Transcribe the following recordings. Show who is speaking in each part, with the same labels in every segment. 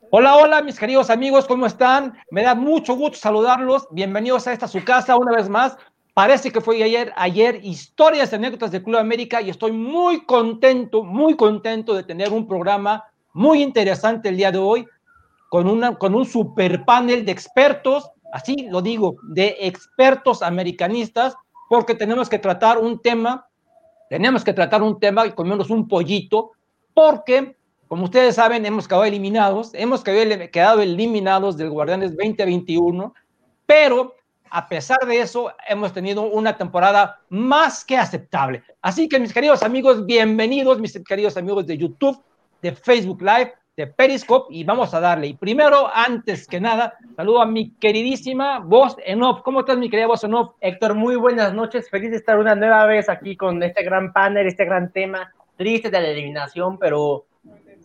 Speaker 1: Hola, hola, mis queridos amigos, ¿cómo están? Me da mucho gusto saludarlos. Bienvenidos a esta su casa una vez más. Parece que fue ayer, ayer, historias, anécdotas del Club América y estoy muy contento, muy contento de tener un programa muy interesante el día de hoy con, una, con un super panel de expertos, así lo digo, de expertos americanistas, porque tenemos que tratar un tema, tenemos que tratar un tema y comernos un pollito, porque como ustedes saben, hemos quedado eliminados, hemos quedado eliminados del Guardianes 2021, pero a pesar de eso, hemos tenido una temporada más que aceptable. Así que mis queridos amigos, bienvenidos, mis queridos amigos de YouTube, de Facebook Live, de Periscope, y vamos a darle. Y primero, antes que nada, saludo a mi queridísima voz en off. ¿Cómo estás, mi querida voz en off?
Speaker 2: Héctor, muy buenas noches. Feliz de estar una nueva vez aquí con este gran panel, este gran tema. Triste de la eliminación, pero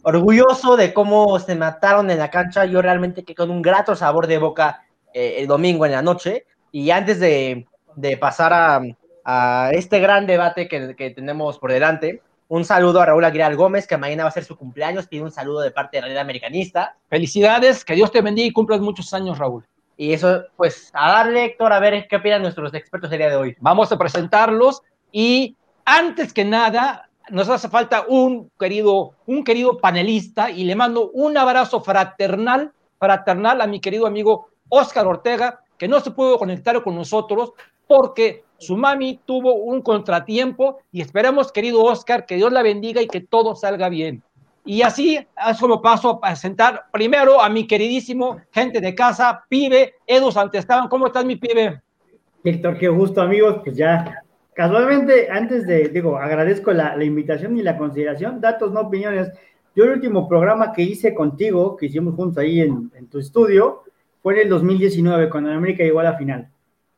Speaker 2: orgulloso de cómo se mataron en la cancha. Yo realmente que con un grato sabor de boca eh, el domingo en la noche. Y antes de, de pasar a, a, este gran debate que, que, tenemos por delante, un saludo a Raúl Aguilar Gómez, que mañana va a ser su cumpleaños. Pide un saludo de parte de la red americanista.
Speaker 1: Felicidades, que Dios te bendiga y cumplas muchos años, Raúl.
Speaker 2: Y eso, pues, a darle, Héctor, a ver qué opinan nuestros expertos el día de hoy.
Speaker 1: Vamos a presentarlos y antes que nada, nos hace falta un querido, un querido panelista y le mando un abrazo fraternal, fraternal a mi querido amigo Oscar Ortega, que no se pudo conectar con nosotros porque su mami tuvo un contratiempo y esperamos, querido Oscar, que Dios la bendiga y que todo salga bien. Y así es como paso a presentar primero a mi queridísimo gente de casa, pibe, Edu Santestaban. ¿Cómo estás, mi pibe?
Speaker 3: Héctor, qué gusto, amigos. Pues ya Casualmente, antes de, digo, agradezco la, la, invitación y la consideración, datos, no opiniones. Yo el último programa que hice contigo, que hicimos juntos ahí en, en tu estudio, fue en el 2019, cuando América llegó a la final.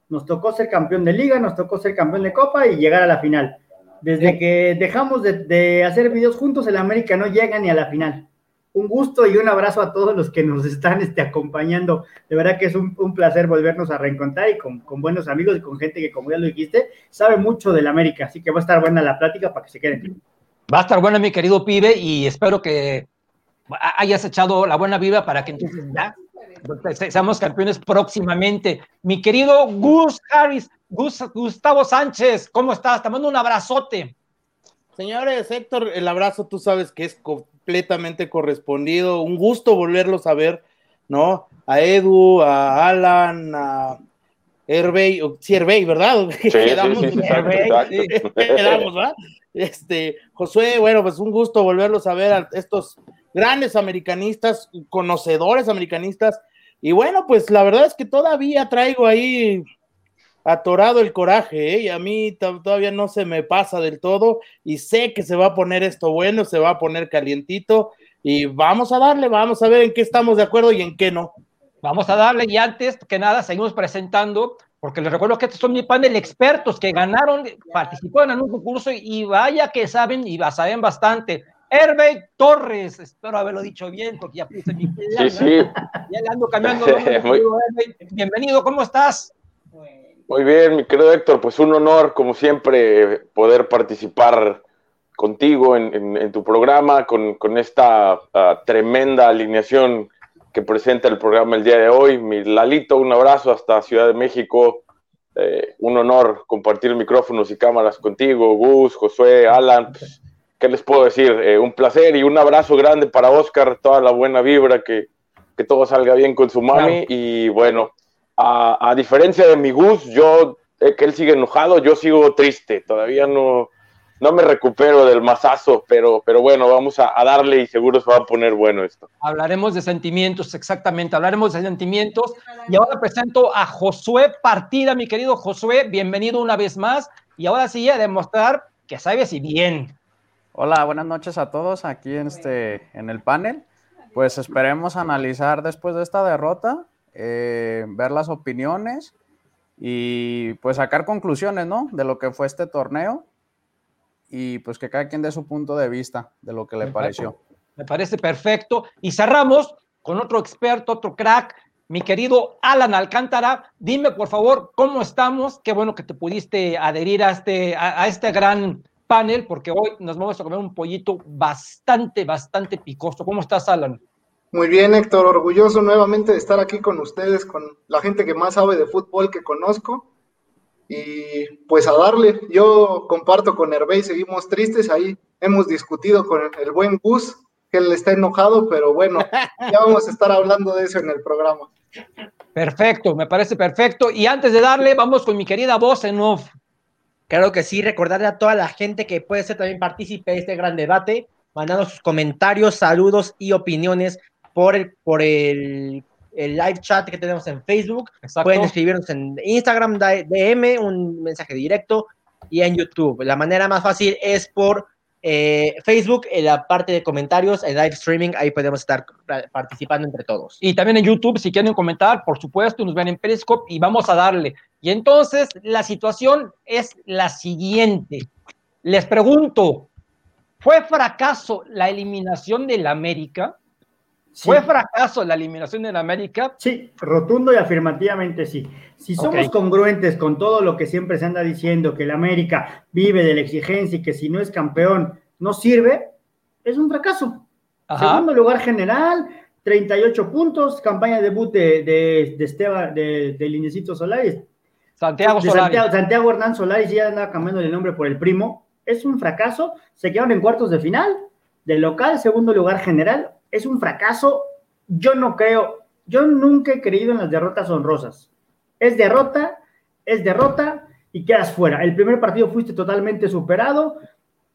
Speaker 3: Nos tocó ser campeón de liga, nos tocó ser campeón de copa y llegar a la final. Desde que dejamos de, de hacer videos juntos, el América no llega ni a la final un gusto y un abrazo a todos los que nos están este, acompañando. De verdad que es un, un placer volvernos a reencontrar y con, con, buenos amigos y con gente que, como ya lo dijiste, sabe mucho del América. Así que va a estar buena la plática para que se queden.
Speaker 1: Va a estar buena, mi querido pibe, y espero que hayas echado la buena vida para que entonces ya seamos campeones próximamente. Mi querido Gus Harris, Gus, Gustavo Sánchez, ¿cómo estás? Te mando un abrazote.
Speaker 4: Señores, Héctor, el abrazo tú sabes que es completamente correspondido. Un gusto volverlos a ver, ¿no? A Edu, a Alan, a Herbey, sí, Herbey, ¿verdad?
Speaker 5: Sí, quedamos, sí, sí,
Speaker 4: exacto, quedamos, ¿verdad? Este, Josué, bueno, pues un gusto volverlos a ver a estos grandes americanistas, conocedores americanistas. Y bueno, pues la verdad es que todavía traigo ahí atorado el coraje, ¿eh? y a mí todavía no se me pasa del todo, y sé que se va a poner esto bueno, se va a poner calientito, y vamos a darle, vamos a ver en qué estamos de acuerdo y en qué no.
Speaker 1: Vamos a darle, y antes que nada, seguimos presentando, porque les recuerdo que estos son mi panel de expertos que ganaron, participaron en un concurso, y vaya que saben, y saben bastante. Herbey Torres, espero haberlo dicho bien, porque ya puse mi
Speaker 5: Sí, sí.
Speaker 1: Ya le ando cambiando. Bienvenido, ¿cómo estás?
Speaker 5: Muy bien, mi querido Héctor, pues un honor, como siempre, poder participar contigo en, en, en tu programa, con, con esta uh, tremenda alineación que presenta el programa el día de hoy. Mi Lalito, un abrazo hasta Ciudad de México. Eh, un honor compartir micrófonos y cámaras contigo, Gus, Josué, Alan. Pues, ¿Qué les puedo decir? Eh, un placer y un abrazo grande para Oscar, toda la buena vibra, que, que todo salga bien con su mami. Y bueno, a, a, diferencia de mi Gus, yo, eh, que él sigue enojado, yo sigo triste, todavía no, no me recupero del mazazo, pero, pero bueno, vamos a, a, darle y seguro se va a poner bueno esto.
Speaker 1: Hablaremos de sentimientos, exactamente, hablaremos de sentimientos. Y ahora presento a Josué Partida, mi querido Josué, bienvenido una vez más. Y ahora sí a demostrar que sabes y bien.
Speaker 6: Hola, buenas noches a todos aquí en, este, en el panel. Pues esperemos analizar después de esta derrota eh, ver las opiniones y pues sacar conclusiones, ¿no? De lo que fue este torneo y pues que cada quien dé su punto de vista de lo que le pareció.
Speaker 1: Me parece perfecto. Y cerramos con otro experto, otro crack, mi querido Alan Alcántara. Dime, por favor, cómo estamos. Qué bueno que te pudiste adherir a este, a, a este gran panel, porque hoy nos vamos a comer un pollito bastante, bastante picoso. ¿Cómo estás, Alan?
Speaker 7: Muy bien, Héctor, orgulloso nuevamente de estar aquí con ustedes, con la gente que más sabe de fútbol que conozco. Y pues a darle, yo comparto con Hervé y seguimos tristes, ahí hemos discutido con el buen Gus, que él está enojado, pero bueno, ya vamos a estar hablando de eso en el programa.
Speaker 1: Perfecto, me parece perfecto. Y antes de darle, vamos con mi querida voz en off.
Speaker 2: Claro que sí, recordarle a toda la gente que puede ser también partícipe de este gran debate, mandando sus comentarios, saludos y opiniones por el, por el, el live chat que tenemos en Facebook.
Speaker 1: Exacto.
Speaker 2: Pueden escribirnos en Instagram, DM, un mensaje directo y en YouTube. La manera más fácil es por eh, Facebook, en la parte de comentarios, el live streaming, ahí podemos estar participando entre todos.
Speaker 1: Y también en YouTube, si quieren comentar, por supuesto, nos ven en Periscope y vamos a darle. Y entonces la situación es la siguiente. Les pregunto, ¿fue fracaso la eliminación del América?
Speaker 3: Sí.
Speaker 1: ¿Fue fracaso la eliminación del América?
Speaker 3: Sí, rotundo y afirmativamente sí. Si somos congruentes con todo lo que siempre se anda diciendo, que el América vive de la exigencia y que si no es campeón no sirve, es un fracaso.
Speaker 1: Ajá.
Speaker 3: Segundo lugar general, 38 puntos, campaña de debut de, de, de Esteban, de, de Linecito Solares.
Speaker 1: Santiago Solari.
Speaker 3: Santiago, Santiago Hernán Solares ya andaba cambiando el nombre por el primo. Es un fracaso. Se quedaron en cuartos de final. De local, segundo lugar general. Es un fracaso. Yo no creo, yo nunca he creído en las derrotas honrosas. Es derrota, es derrota y quedas fuera. El primer partido fuiste totalmente superado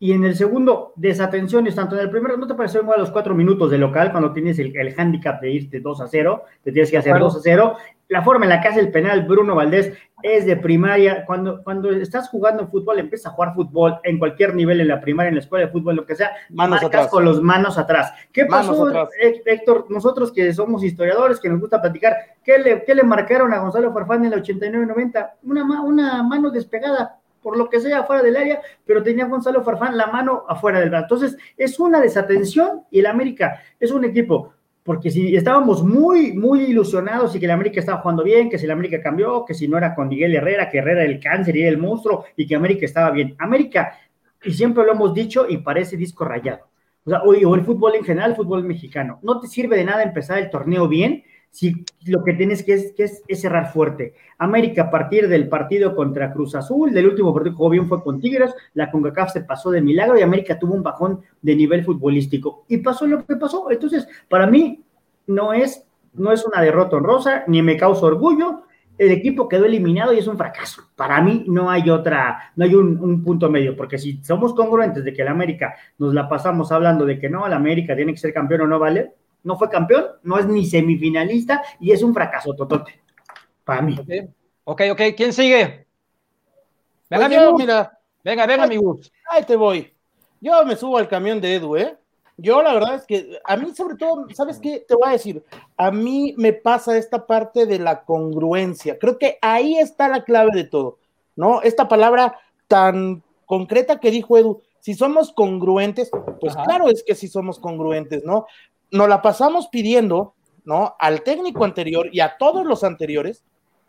Speaker 3: y en el segundo, desatenciones, tanto en el primero, ¿no te pareció igual a los cuatro minutos de local cuando tienes el, el handicap de irte 2 a 0? Te tienes que hacer. 2 a 0. La forma en la que hace el penal Bruno Valdés es de primaria. Cuando, cuando estás jugando fútbol, empiezas a jugar fútbol en cualquier nivel, en la primaria, en la escuela de fútbol, lo que sea,
Speaker 4: Manos
Speaker 3: marcas
Speaker 4: atrás.
Speaker 3: con los manos atrás. ¿Qué
Speaker 4: Manos
Speaker 3: pasó,
Speaker 4: atrás.
Speaker 3: Héctor? Nosotros que somos historiadores, que nos gusta platicar, ¿qué le, qué le marcaron a Gonzalo Farfán en el 89-90? Una, una mano despegada, por lo que sea, fuera del área, pero tenía Gonzalo Farfán la mano afuera del brazo. Entonces, es una desatención y el América es un equipo porque si estábamos muy, muy ilusionados y que el América estaba jugando bien, que si el América cambió, que si no era con Miguel Herrera, que Herrera era el cáncer y era el monstruo y que América estaba bien. América, y siempre lo hemos dicho y parece disco rayado. O sea, o, o el fútbol en general, el fútbol mexicano. No te sirve de nada empezar el torneo bien si lo que tienes que es, que es, cerrar fuerte. América a partir del partido contra Cruz Azul, del último partido que jugó bien fue con Tigres, la CONCACAF se pasó de milagro y América tuvo un bajón de nivel futbolístico. Y pasó lo que pasó. Entonces, para mí no es, no es una derrota honrosa, ni me causa orgullo. El equipo quedó eliminado y es un fracaso. Para mí no hay otra, no hay un, un punto medio, porque si somos congruentes de que el América nos la pasamos hablando de que no, el América tiene que ser campeón o no vale, no fue campeón, no es ni semifinalista y es un fracaso totote. Para mí.
Speaker 1: Ok, ok, ¿quién sigue? Venga,
Speaker 4: Pues
Speaker 1: mi
Speaker 4: yo, mira,
Speaker 1: venga, venga, mi Gus.
Speaker 4: ahí te voy. Yo me subo al camión de Edu, ¿eh? Yo la verdad es que a mí sobre todo, ¿sabes qué? Te voy a decir, a mí me pasa esta parte de la congruencia. Creo que ahí está la clave de todo, ¿no? Esta palabra tan concreta que dijo Edu, si somos congruentes, pues
Speaker 1: Ajá.
Speaker 4: claro es que sí somos congruentes, ¿no? Nos la pasamos pidiendo, ¿no? Al técnico anterior y a todos los anteriores,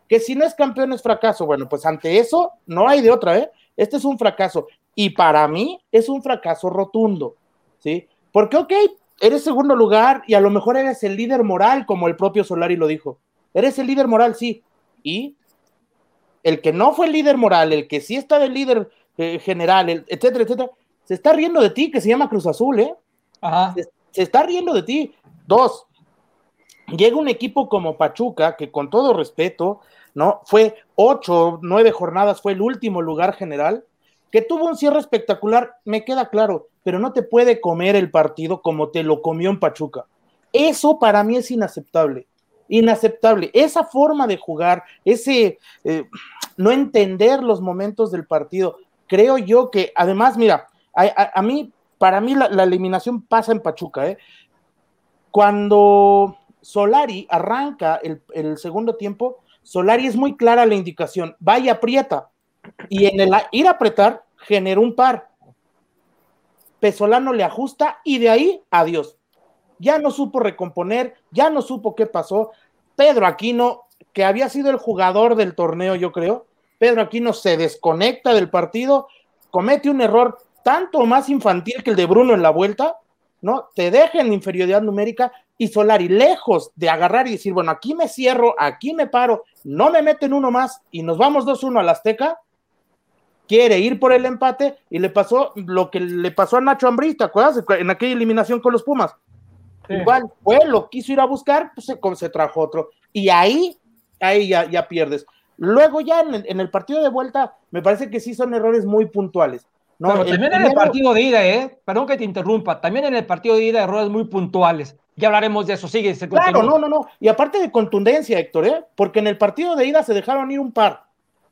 Speaker 4: que si no es campeón es fracaso. Bueno, pues ante eso no hay de otra, ¿eh? Este es un fracaso. Y para mí es un fracaso rotundo, ¿sí? Porque, ok, eres segundo lugar y a lo mejor eres el líder moral, como el propio Solari lo dijo. Eres el líder moral, sí. Y el que no fue el líder moral, el que sí está del líder eh, general, el- etcétera, etcétera, se está riendo de ti, que se llama Cruz Azul, ¿eh?
Speaker 1: Ajá.
Speaker 4: se, se está riendo de ti. Dos, llega un equipo como Pachuca, que con todo respeto, ¿no? Fue ocho, nueve jornadas, fue el último lugar general, que tuvo un cierre espectacular, me queda claro, pero no te puede comer el partido como te lo comió en Pachuca. Eso para mí es inaceptable. Inaceptable. Esa forma de jugar, ese eh, no entender los momentos del partido, creo yo que, además, mira, a, mí, para mí la, eliminación pasa en Pachuca, ¿eh? Cuando Solari arranca el, segundo tiempo, Solari es muy clara la indicación, vaya aprieta, y en el ir a apretar generó un par. Pesolano le ajusta y de ahí, adiós. Ya no supo recomponer, ya no supo qué pasó. Pedro Aquino, que había sido el jugador del torneo, yo creo, Pedro Aquino se desconecta del partido, comete un error tanto más infantil que el de Bruno en la vuelta, ¿no? Te deja en inferioridad numérica Y Solari, lejos de agarrar y decir, bueno, aquí me cierro, aquí me paro, no me meten uno más y nos vamos 2-1 al Azteca, quiere ir por el empate y le pasó lo que le pasó a Nacho Ambriz, ¿te acuerdas? En aquella eliminación con los Pumas. Igual fue, lo quiso ir a buscar, pues se, se trajo otro. Y ahí, ahí ya, ya pierdes. Luego ya en el, en el, partido de vuelta, me parece que sí son errores muy puntuales.
Speaker 1: No, Pero también primero... en el partido de ida, ¿eh? Perdón que te interrumpa, también en el partido de ida errores muy puntuales. Ya hablaremos de eso, sigue. Se
Speaker 4: claro, no, no, no. Y aparte de contundencia, Héctor, ¿eh? Porque en el partido de ida se dejaron ir un par.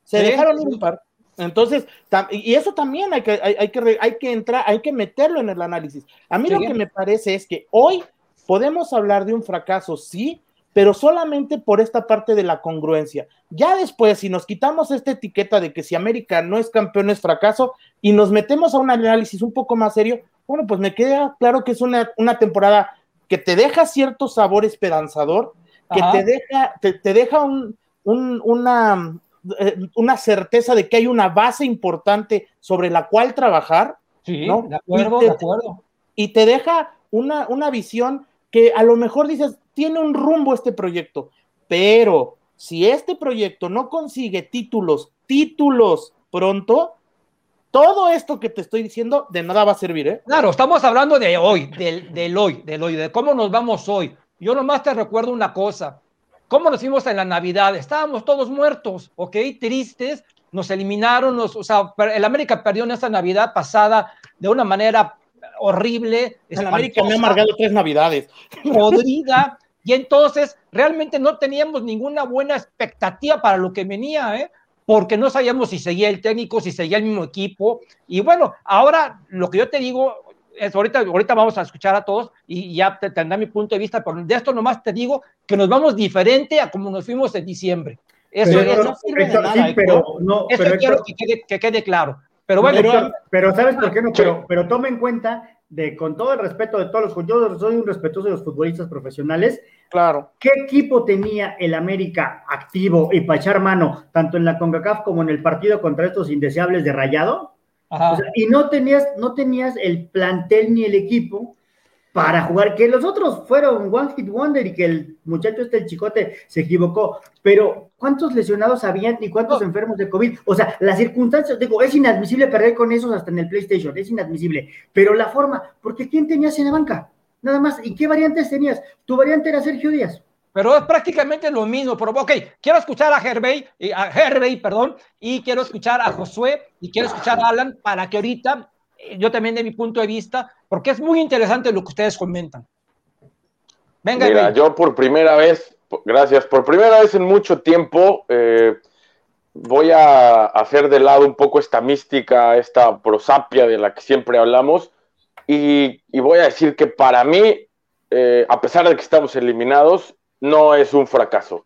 Speaker 4: Se ¿Sí? dejaron ir un par. Entonces, y eso también hay que, hay, hay, que, hay que entrar, hay que meterlo en el análisis. A mí sí. lo que me parece es que hoy podemos hablar de un fracaso, sí, pero solamente por esta parte de la congruencia. Ya después, si nos quitamos esta etiqueta de que si América no es campeón es fracaso y nos metemos a un análisis un poco más serio, bueno, pues me queda claro que es una, una temporada que te deja cierto sabor esperanzador, que te deja, te, te deja un, un, una, eh, una certeza de que hay una base importante sobre la cual trabajar.
Speaker 1: Sí,
Speaker 4: ¿no?
Speaker 1: de acuerdo,
Speaker 4: te,
Speaker 1: de acuerdo.
Speaker 4: Y te deja una, una visión que a lo mejor dices, tiene un rumbo este proyecto, pero si este proyecto no consigue títulos, títulos pronto, todo esto que te estoy diciendo de nada va a servir, ¿eh?
Speaker 1: Claro, estamos hablando de hoy, del, del hoy, del hoy, de cómo nos vamos hoy. Yo nomás te recuerdo una cosa. ¿Cómo nos fuimos en la Navidad? Estábamos todos muertos, ¿ok? Tristes, nos eliminaron, nos, o sea, el América perdió en esta Navidad pasada de una manera horrible.
Speaker 4: El América me ha amargado tres Navidades.
Speaker 1: Podrida. Y entonces realmente no teníamos ninguna buena expectativa para lo que venía, ¿eh? Porque no sabíamos si seguía el técnico, si seguía el mismo equipo. Y bueno, ahora lo que yo te digo, es, ahorita, ahorita vamos a escuchar a todos y ya te, tendrá mi punto de vista, pero de esto nomás te digo que nos vamos diferente a como nos fuimos en diciembre. Eso,
Speaker 3: pero,
Speaker 1: eso no sirve de nada.
Speaker 3: sí, pero, no,
Speaker 1: eso
Speaker 3: pero,
Speaker 1: quiero que quede, que quede claro. Pero bueno,
Speaker 3: pero, pero ¿sabes por qué no? Pero, pero tome en cuenta de con todo el respeto de todos los yo soy un respetuoso de los futbolistas profesionales.
Speaker 4: Claro.
Speaker 3: ¿Qué equipo tenía el América activo y para echar mano, tanto en la CONCACAF como en el partido contra estos indeseables de Rayado? O sea, y no tenías, no tenías el plantel ni el equipo para jugar, que los otros fueron One Hit Wonder y que el muchacho este, el chicote, se equivocó, pero ¿cuántos lesionados habían y cuántos
Speaker 1: No.
Speaker 3: enfermos de COVID? O sea, las circunstancias, digo, es inadmisible perder con esos hasta en el PlayStation, es inadmisible, pero la forma, porque ¿quién tenías en la banca? Nada más, ¿y qué variantes tenías? Tu variante era Sergio Díaz.
Speaker 1: pero es prácticamente lo mismo. Pero, ok, quiero escuchar a Hervey, y a Hervey, perdón, y quiero escuchar a Josué y quiero escuchar a Alan para que ahorita eh, yo también de mi punto de vista, porque es muy interesante lo que ustedes comentan. Venga,
Speaker 5: Mira, yo por primera vez, gracias, por primera vez en mucho tiempo, eh, voy a hacer de lado un poco esta mística, esta prosapia de la que siempre hablamos, y, y voy a decir que para mí, eh, a pesar de que estamos eliminados, no es un fracaso.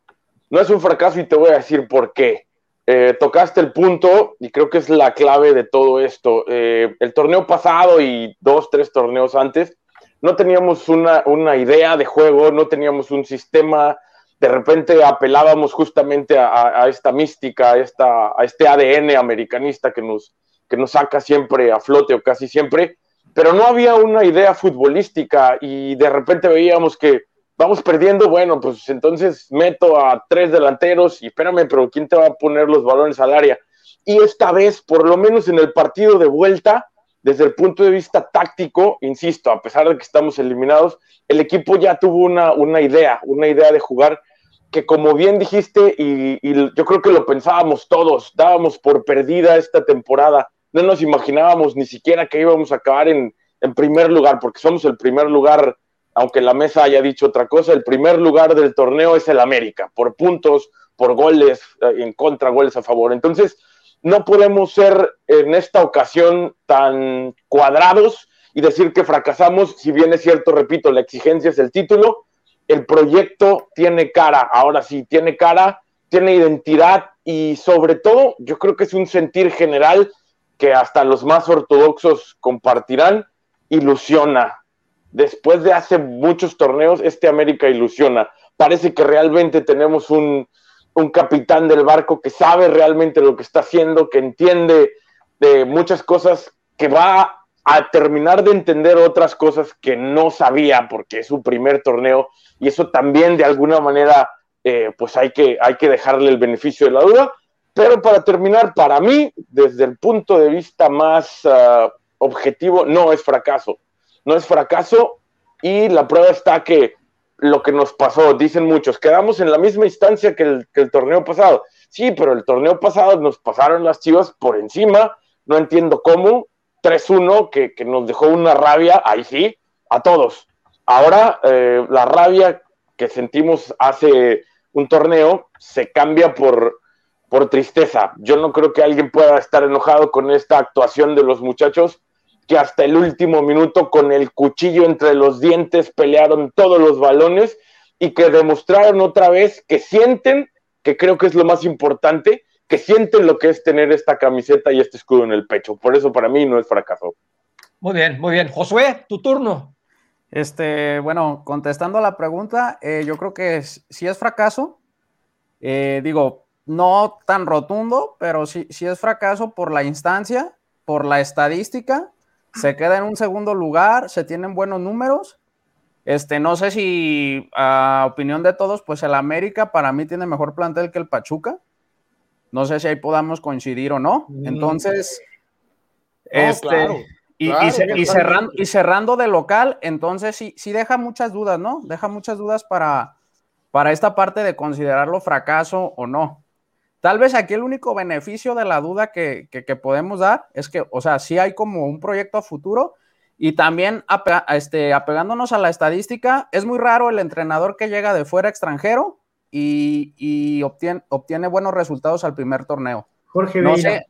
Speaker 5: No es un fracaso y te voy a decir por qué. Eh, tocaste el punto y creo que es la clave de todo esto. Eh, el torneo pasado y dos, tres torneos antes, no teníamos una, una, idea de juego, no teníamos un sistema, de repente apelábamos justamente a, esta mística, a, esta, a este ADN americanista que nos, que nos saca siempre a flote o casi siempre, pero no había una idea futbolística y de repente veíamos que vamos perdiendo, bueno, pues entonces meto a tres delanteros y espérame, pero ¿quién te va a poner los balones al área? Y esta vez, por lo menos en el partido de vuelta, desde el punto de vista táctico, insisto, a pesar de que estamos eliminados, el equipo ya tuvo una, una idea, una idea de jugar que como bien dijiste, y, y, yo creo que lo pensábamos todos, dábamos por perdida esta temporada, no nos imaginábamos ni siquiera que íbamos a acabar en, en primer lugar, porque somos el primer lugar, aunque la mesa haya dicho otra cosa, el primer lugar del torneo es el América, por puntos, por goles eh, en contra, goles a favor. Entonces, no podemos ser en esta ocasión tan cuadrados y decir que fracasamos, si bien es cierto, repito, la exigencia es el título, el proyecto tiene cara, ahora sí, tiene cara, tiene identidad y sobre todo yo creo que es un sentir general que hasta los más ortodoxos compartirán, ilusiona. Después de hace muchos torneos, este América ilusiona. Parece que realmente tenemos un, un capitán del barco que sabe realmente lo que está haciendo, que entiende de muchas cosas, que va a terminar de entender otras cosas que no sabía porque es su primer torneo y eso también de alguna manera eh, pues hay que, hay que dejarle el beneficio de la duda. Pero para terminar, para mí, desde el punto de vista más ah, objetivo, no es fracaso. No es fracaso y la prueba está que lo que nos pasó, dicen muchos, quedamos en la misma instancia que el, torneo pasado. Sí, pero el torneo pasado nos pasaron las chivas por encima, no entiendo cómo, 3-1 que, que, nos dejó una rabia, ahí sí, a todos. Ahora eh, la rabia que sentimos hace un torneo se cambia por, por tristeza. Yo no creo que alguien pueda estar enojado con esta actuación de los muchachos que hasta el último minuto con el cuchillo entre los dientes pelearon todos los balones y que demostraron otra vez que sienten, que creo que es lo más importante, que sienten lo que es tener esta camiseta y este escudo en el pecho. Por eso para mí no es fracaso.
Speaker 1: Muy bien, muy bien. Josué, tu turno.
Speaker 6: Este, bueno, contestando a la pregunta, eh, yo creo que sí es fracaso. Eh, digo, no tan rotundo, pero sí, sí es fracaso por la instancia, por la estadística. Se queda en un segundo lugar, se tienen buenos números. Este, no sé si, a opinión de todos, pues el América para mí tiene mejor plantel que el Pachuca. No sé si ahí podamos coincidir o no.
Speaker 4: Mm.
Speaker 6: Entonces,
Speaker 4: No,
Speaker 6: este,
Speaker 4: claro,
Speaker 6: y,
Speaker 4: claro,
Speaker 6: y ce-
Speaker 4: claro.
Speaker 6: y cerrando, y cerrando de local, entonces sí, sí deja muchas dudas, ¿no? Deja muchas dudas para, para esta parte de considerarlo fracaso o no. Tal vez aquí el único beneficio de la duda que, que- que podemos dar es que, o sea, sí hay como un proyecto a futuro y también ape- este, apegándonos a la estadística, es muy raro el entrenador que llega de fuera extranjero y, y obtiene, obtiene buenos resultados al primer torneo.
Speaker 3: Jorge
Speaker 6: No sé,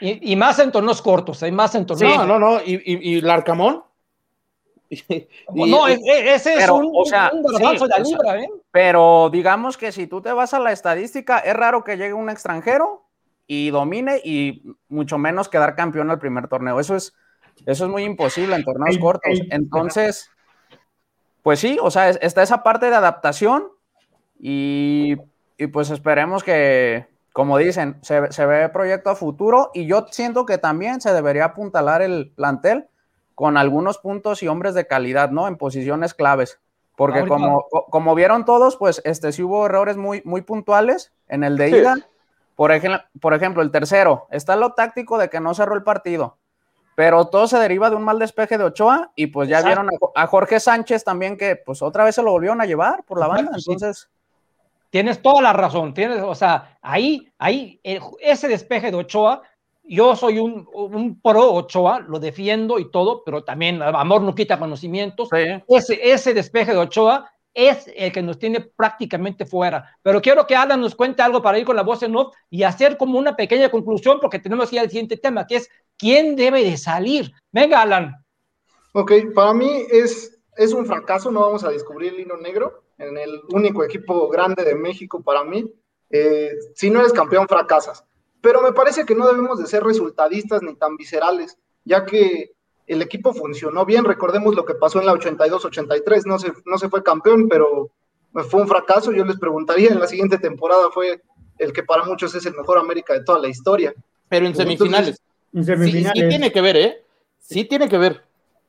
Speaker 1: Y, y más en torneos cortos, hay más en torneos.
Speaker 4: No, no, no. ¿Y, y, y Larcamón? Y-
Speaker 1: No,
Speaker 4: y-
Speaker 1: e- ese es
Speaker 6: pero,
Speaker 1: un,
Speaker 6: o sea,
Speaker 1: un
Speaker 6: sí,
Speaker 1: de la
Speaker 6: o sea,
Speaker 1: libra, ¿eh?
Speaker 6: Pero digamos que si tú te vas a la estadística, es raro que llegue un extranjero y domine y mucho menos quedar campeón al primer torneo. Eso es, eso es muy imposible en torneos
Speaker 3: El-
Speaker 6: cortos.
Speaker 3: el-
Speaker 6: Entonces, pues sí, o sea, es- está esa parte de adaptación y, y pues esperemos que, como dicen, se, se ve proyecto a futuro y yo siento que también se debería apuntalar el plantel con algunos puntos y hombres de calidad, ¿no? En posiciones claves. Porque
Speaker 1: Ahorita-
Speaker 6: como, co- como vieron todos, pues este sí hubo errores muy, muy puntuales en el de
Speaker 5: Sí.
Speaker 6: ida. Por, ejemplo, por ejemplo, el tercero, está lo táctico de que no cerró el partido, pero todo se deriva de un mal despeje de Ochoa y pues ya
Speaker 1: Exacto.
Speaker 6: vieron a, Jo- a Jorge Sánchez también que pues otra vez se lo volvieron a llevar por la banda.
Speaker 1: sí.
Speaker 6: Entonces,
Speaker 1: Tienes toda la razón, tienes, o sea, ahí, ahí, el- ese despeje de Ochoa, yo soy un, un pro Ochoa, lo defiendo y todo, pero también amor no quita conocimientos.
Speaker 6: sí.
Speaker 1: Ese, ese despeje de Ochoa es el que nos tiene prácticamente fuera. Pero quiero que Alan nos cuente algo para ir con la voz en off y hacer como una pequeña conclusión, porque tenemos ya el siguiente tema, que es quién debe de salir. Venga, Alan.
Speaker 7: Ok, para mí es, es un fracaso, no vamos a descubrir el hilo negro en el único equipo grande de México para mí. Eh, si no eres campeón, fracasas. Pero me parece que no debemos de ser resultadistas ni tan viscerales, ya que el equipo funcionó bien. Recordemos lo que pasó en la 82-83, no se, no se fue campeón, pero fue un fracaso. Yo les preguntaría, en la siguiente temporada fue el que para muchos es el mejor América de toda la historia.
Speaker 4: pero en
Speaker 7: Entonces,
Speaker 4: semifinales.
Speaker 3: En
Speaker 4: Sí,
Speaker 3: semifinales.
Speaker 4: sí tiene que ver, ¿eh? Sí tiene que ver.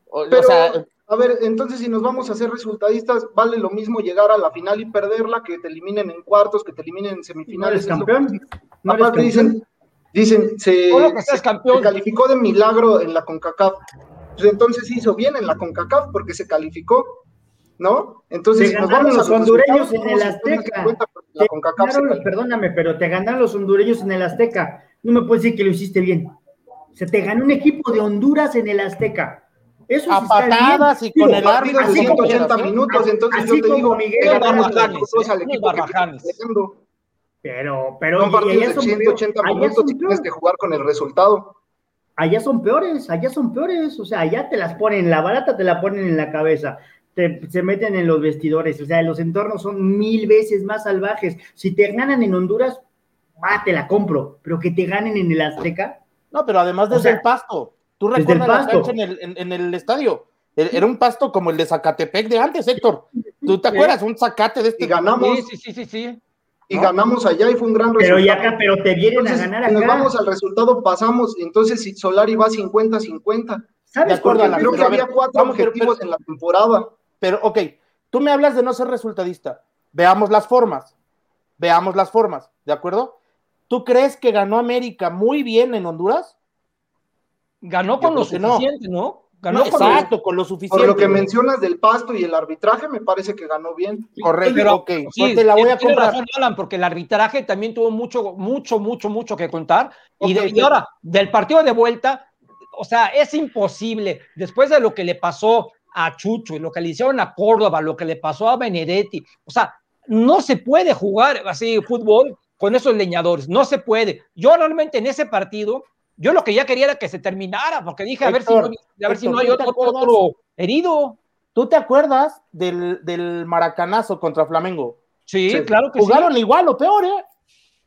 Speaker 4: O, o
Speaker 7: Pero,
Speaker 4: sea,
Speaker 7: a ver, entonces si nos vamos a hacer resultadistas, vale lo mismo llegar a la final y perderla que te eliminen en cuartos, que te eliminen en
Speaker 3: ¿No
Speaker 7: semifinales.
Speaker 3: eres campeón?
Speaker 7: que-
Speaker 3: ¿No
Speaker 7: Aparte
Speaker 3: campeón?
Speaker 7: dicen, dicen, se,
Speaker 1: que seas campeón.
Speaker 7: se calificó de milagro en la CONCACAF. Pues entonces hizo bien en la CONCACAF porque se calificó, ¿no? Entonces, nos
Speaker 3: ganaron
Speaker 7: vamos a
Speaker 3: los hondureños
Speaker 7: resultados,
Speaker 3: en el
Speaker 7: somos 50,
Speaker 3: Azteca.
Speaker 7: 50 porque la CONCACAF
Speaker 3: ganaron- perdóname, pero te ganaron los hondureños en el Azteca. No me puedes decir que lo hiciste bien. Se te ganó un equipo de Honduras en el Azteca. Eso
Speaker 4: A
Speaker 3: sí
Speaker 4: patadas y con el árbitro
Speaker 7: Partidos de
Speaker 3: así como-
Speaker 7: 180
Speaker 4: ¿eh?
Speaker 7: minutos, entonces yo te digo,
Speaker 3: Miguel Pero, pero
Speaker 7: Son partidos
Speaker 3: allá
Speaker 7: de
Speaker 3: son
Speaker 7: 180
Speaker 3: peor-
Speaker 7: minutos y tienes que jugar con el resultado.
Speaker 3: allá son peores, allá son peores, o sea, allá te las ponen, la barata te la ponen en la cabeza, te, se meten en los vestidores, o sea, los entornos son mil veces más salvajes. Si te ganan en Honduras, va, te la compro, pero que te ganen en el Azteca,
Speaker 4: no, pero además
Speaker 3: o
Speaker 4: desde
Speaker 3: sea,
Speaker 4: el pasto. Tú recuerdas
Speaker 3: el
Speaker 4: la
Speaker 3: pasto.
Speaker 4: cancha en el, en, en el estadio. E- Era un pasto como el de Zacatepec de antes, Héctor. ¿Tú te acuerdas? Un zacate de este.
Speaker 7: Y ganamos,
Speaker 1: Sí, sí, sí, sí, sí.
Speaker 7: Y
Speaker 4: ¿no?
Speaker 7: ganamos allá y fue un gran
Speaker 3: pero
Speaker 7: resultado.
Speaker 3: ya acá, pero te vienen
Speaker 7: Entonces,
Speaker 3: a ganar
Speaker 7: si nos
Speaker 3: acá.
Speaker 7: vamos al resultado, pasamos. Entonces, si Solari va 50-50, de acuerdo a la creo que había cuatro objetivos en la temporada.
Speaker 4: Pero, ok, tú me hablas de no ser resultadista. Veamos las formas. Veamos las formas, ¿de acuerdo? ¿Tú crees que ganó América muy bien en Honduras?
Speaker 1: Ganó con lo suficiente, ¿no? Ganó
Speaker 4: exacto, con lo suficiente.
Speaker 7: Por lo que mencionas del pasto y el arbitraje, me parece que ganó bien.
Speaker 4: Correcto, pero, ok. Sí, te la voy a comprar.
Speaker 1: Razón, porque el arbitraje también tuvo mucho, mucho, mucho, mucho que contar. y, y ahora, del partido de vuelta, o sea, es imposible, después de lo que le pasó a Chucho y lo que le hicieron a Córdoba, lo que le pasó a Benedetti, o sea, no se puede jugar así fútbol con esos leñadores, no se puede. Yo realmente en ese partido, yo lo que ya quería era que se terminara, porque dije, a ver si no, a ver si no hay otro, otro, herido.
Speaker 4: ¿Tú te acuerdas del, del maracanazo contra Flamengo?
Speaker 1: Sí, claro que
Speaker 4: Jugaron igual o peor, ¿eh?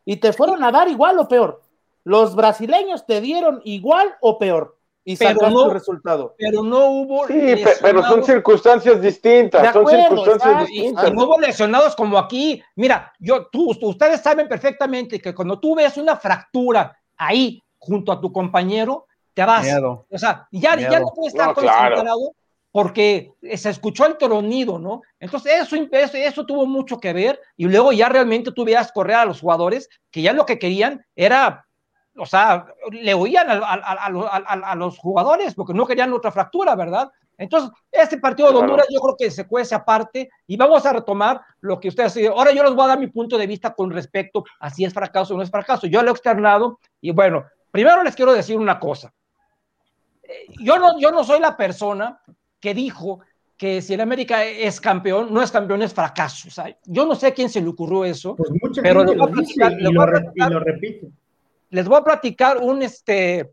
Speaker 4: Y te fueron a dar igual o peor. Los brasileños te dieron igual o peor y sacaste no, el resultado.
Speaker 1: Pero no hubo.
Speaker 5: Sí, pero son circunstancias distintas. son circunstancias distintas.
Speaker 1: no hubo lesionados como aquí. Mira, yo, tú, ustedes saben perfectamente que cuando tú ves una fractura ahí junto a tu compañero, te vas. O sea, ya, ya no puedes estar concentrado porque se escuchó el tronido, ¿no? Entonces, eso, eso, eso, tuvo mucho que ver. Y luego ya realmente tú veías correr a los jugadores que ya lo que querían era o sea, le oían a, los jugadores porque no querían otra fractura, ¿verdad? Entonces, este partido de Honduras yo creo que se cuece aparte y vamos a retomar lo que ustedes Ahora yo les voy a dar mi punto de vista con respecto a si es fracaso o no es fracaso. Yo lo he externado y bueno, primero les quiero decir una cosa. Eh, yo no, yo no soy la persona que dijo que si el América es campeón, no es campeón, es fracaso. O sea, yo no sé a quién se le ocurrió eso,
Speaker 3: pues pero lo repito
Speaker 1: les voy a platicar un, este,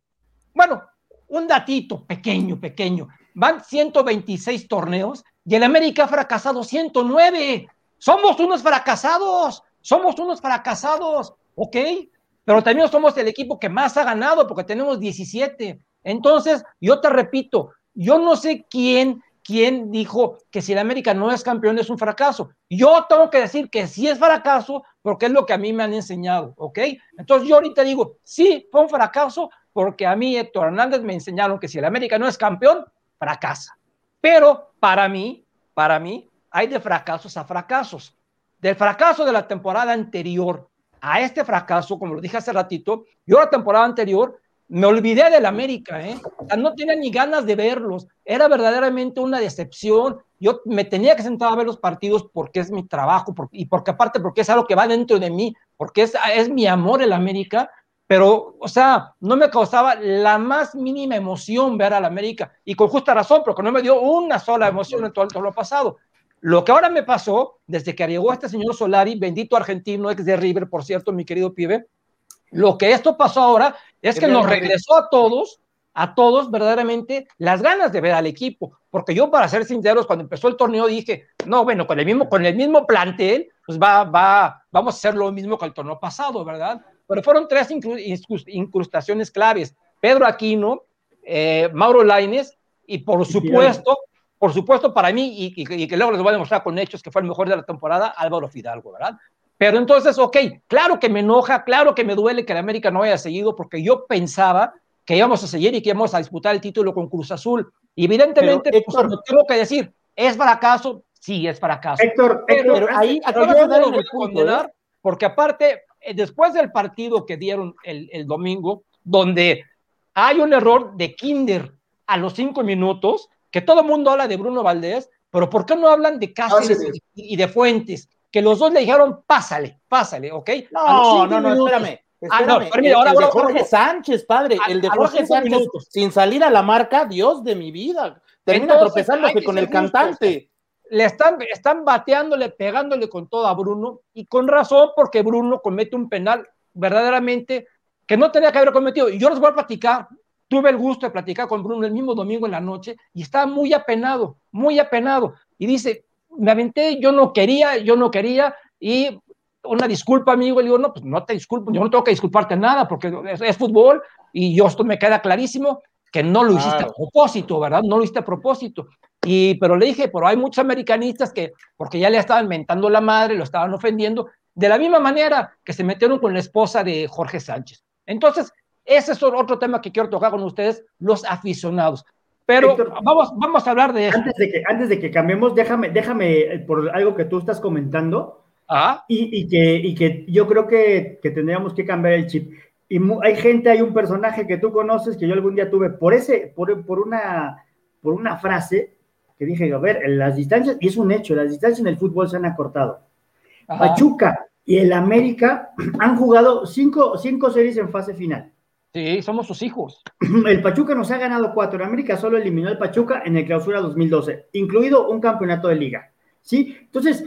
Speaker 1: bueno, un datito pequeño, pequeño. Van 126 torneos y el América ha fracasado 109. Somos unos fracasados, somos unos fracasados, ¿ok? Pero también somos el equipo que más ha ganado porque tenemos 17. Entonces, yo te repito, yo no sé quién quién dijo que si el América no es campeón es un fracaso. Yo tengo que decir que sí es fracaso porque es lo que a mí me han enseñado, ¿ok? Entonces yo ahorita digo, sí, fue un fracaso porque a mí Héctor Hernández me enseñaron que si el América no es campeón, fracasa. Pero para mí, para mí, hay de fracasos a fracasos. Del fracaso de la temporada anterior a este fracaso, como lo dije hace ratito, yo la temporada anterior me olvidé del América, ¿eh? no tenía ni ganas de verlos. Era verdaderamente una decepción. Yo me tenía que sentar a ver los partidos porque es mi trabajo y porque aparte porque es algo que va dentro de mí, porque es, es mi amor el América. Pero, o sea, no me causaba la más mínima emoción ver al América. Y con justa razón, porque no me dio una sola emoción en todo, todo lo pasado. Lo que ahora me pasó, desde que llegó este señor Solari, bendito argentino, ex de River, por cierto, mi querido pibe, lo que esto pasó ahora es que nos regresó a todos, a todos verdaderamente las ganas de ver al equipo, porque yo para ser sinceros, cuando empezó el torneo dije, no, bueno, con el mismo, con el mismo plantel, pues va, va, vamos a hacer lo mismo que el torneo pasado, ¿verdad? Pero fueron tres incrustaciones claves, Pedro Aquino, eh, Mauro Laines y por supuesto, por supuesto para mí, y, y, que luego les voy a demostrar con hechos que fue el mejor de la temporada, Álvaro Fidalgo, ¿verdad? Pero entonces, ok, claro que me enoja, claro que me duele que el América no haya seguido, porque yo pensaba que íbamos a seguir y que íbamos a disputar el título con Cruz Azul. Y evidentemente, pues, tengo que decir, ¿es fracaso? Sí, es fracaso.
Speaker 3: Héctor, pero,
Speaker 1: ahí no lo condenar, ¿eh? porque aparte, eh, después del partido que dieron el, el domingo, donde hay un error de Kinder a los cinco minutos, que todo el mundo habla de Bruno Valdés, pero ¿por qué no hablan de Cáceres y de Fuentes? que los dos le dijeron, pásale, pásale, ¿ok?
Speaker 4: No, no, no, espérame. Ah, no, el, ahora, de Jorge Sánchez, padre, el de Jorge Sánchez, sin salir a la marca, Dios de mi vida, termina tropezándose con el cantante.
Speaker 1: Le están, están bateándole, pegándole con todo a Bruno, y con razón, porque Bruno comete un penal verdaderamente que no tenía que haber cometido. Y yo les voy a platicar, tuve el gusto de platicar con Bruno el mismo domingo en la noche, y estaba muy apenado, muy apenado. Y dice, me aventé, yo no quería, yo no quería, y una disculpa, amigo, y digo, no, pues no te disculpo, yo no tengo que disculparte nada, porque es, fútbol, y yo esto me queda clarísimo que no lo hiciste a propósito, ¿verdad? No lo hiciste a propósito. Y, pero le dije, pero hay muchos americanistas que, porque ya le estaban mentando la madre, lo estaban ofendiendo, de la misma manera que se metieron con la esposa de Jorge Sánchez. Entonces, ese es otro tema que quiero tocar con ustedes, los aficionados. Pero
Speaker 3: Héctor,
Speaker 1: vamos, vamos a hablar de eso.
Speaker 3: Antes de que, antes de que cambiemos, déjame, déjame eh, por algo que tú estás comentando
Speaker 1: Ajá.
Speaker 3: y, y que, y que yo creo que, que tendríamos que cambiar el chip. Y hay gente, hay un personaje que tú conoces que yo algún día tuve por ese, por, por una, por una frase que dije, a ver, las distancias, y es un hecho, las distancias en el fútbol se han acortado.
Speaker 1: ajá.
Speaker 3: Pachuca y el América han jugado cinco, cinco series en fase final.
Speaker 1: Sí, somos sus hijos.
Speaker 3: El Pachuca nos ha ganado cuatro. El América solo eliminó al Pachuca en el clausura 2012, incluido un campeonato de liga. ¿Sí? Entonces,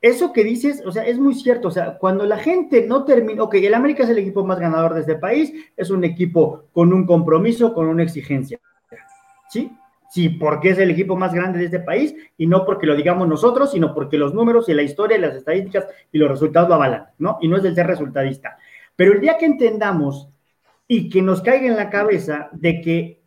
Speaker 3: eso que dices, o sea, es muy cierto. O sea, cuando la gente no termina, ok, el América es el equipo más ganador de este país, es un equipo con un compromiso, con una exigencia. ¿Sí? Sí, porque es el equipo más grande de este país y no porque lo digamos nosotros, sino porque los números y la historia y las estadísticas y los resultados lo avalan, ¿no? Y no es del ser resultadista. Pero el día que entendamos y que nos caiga en la cabeza de que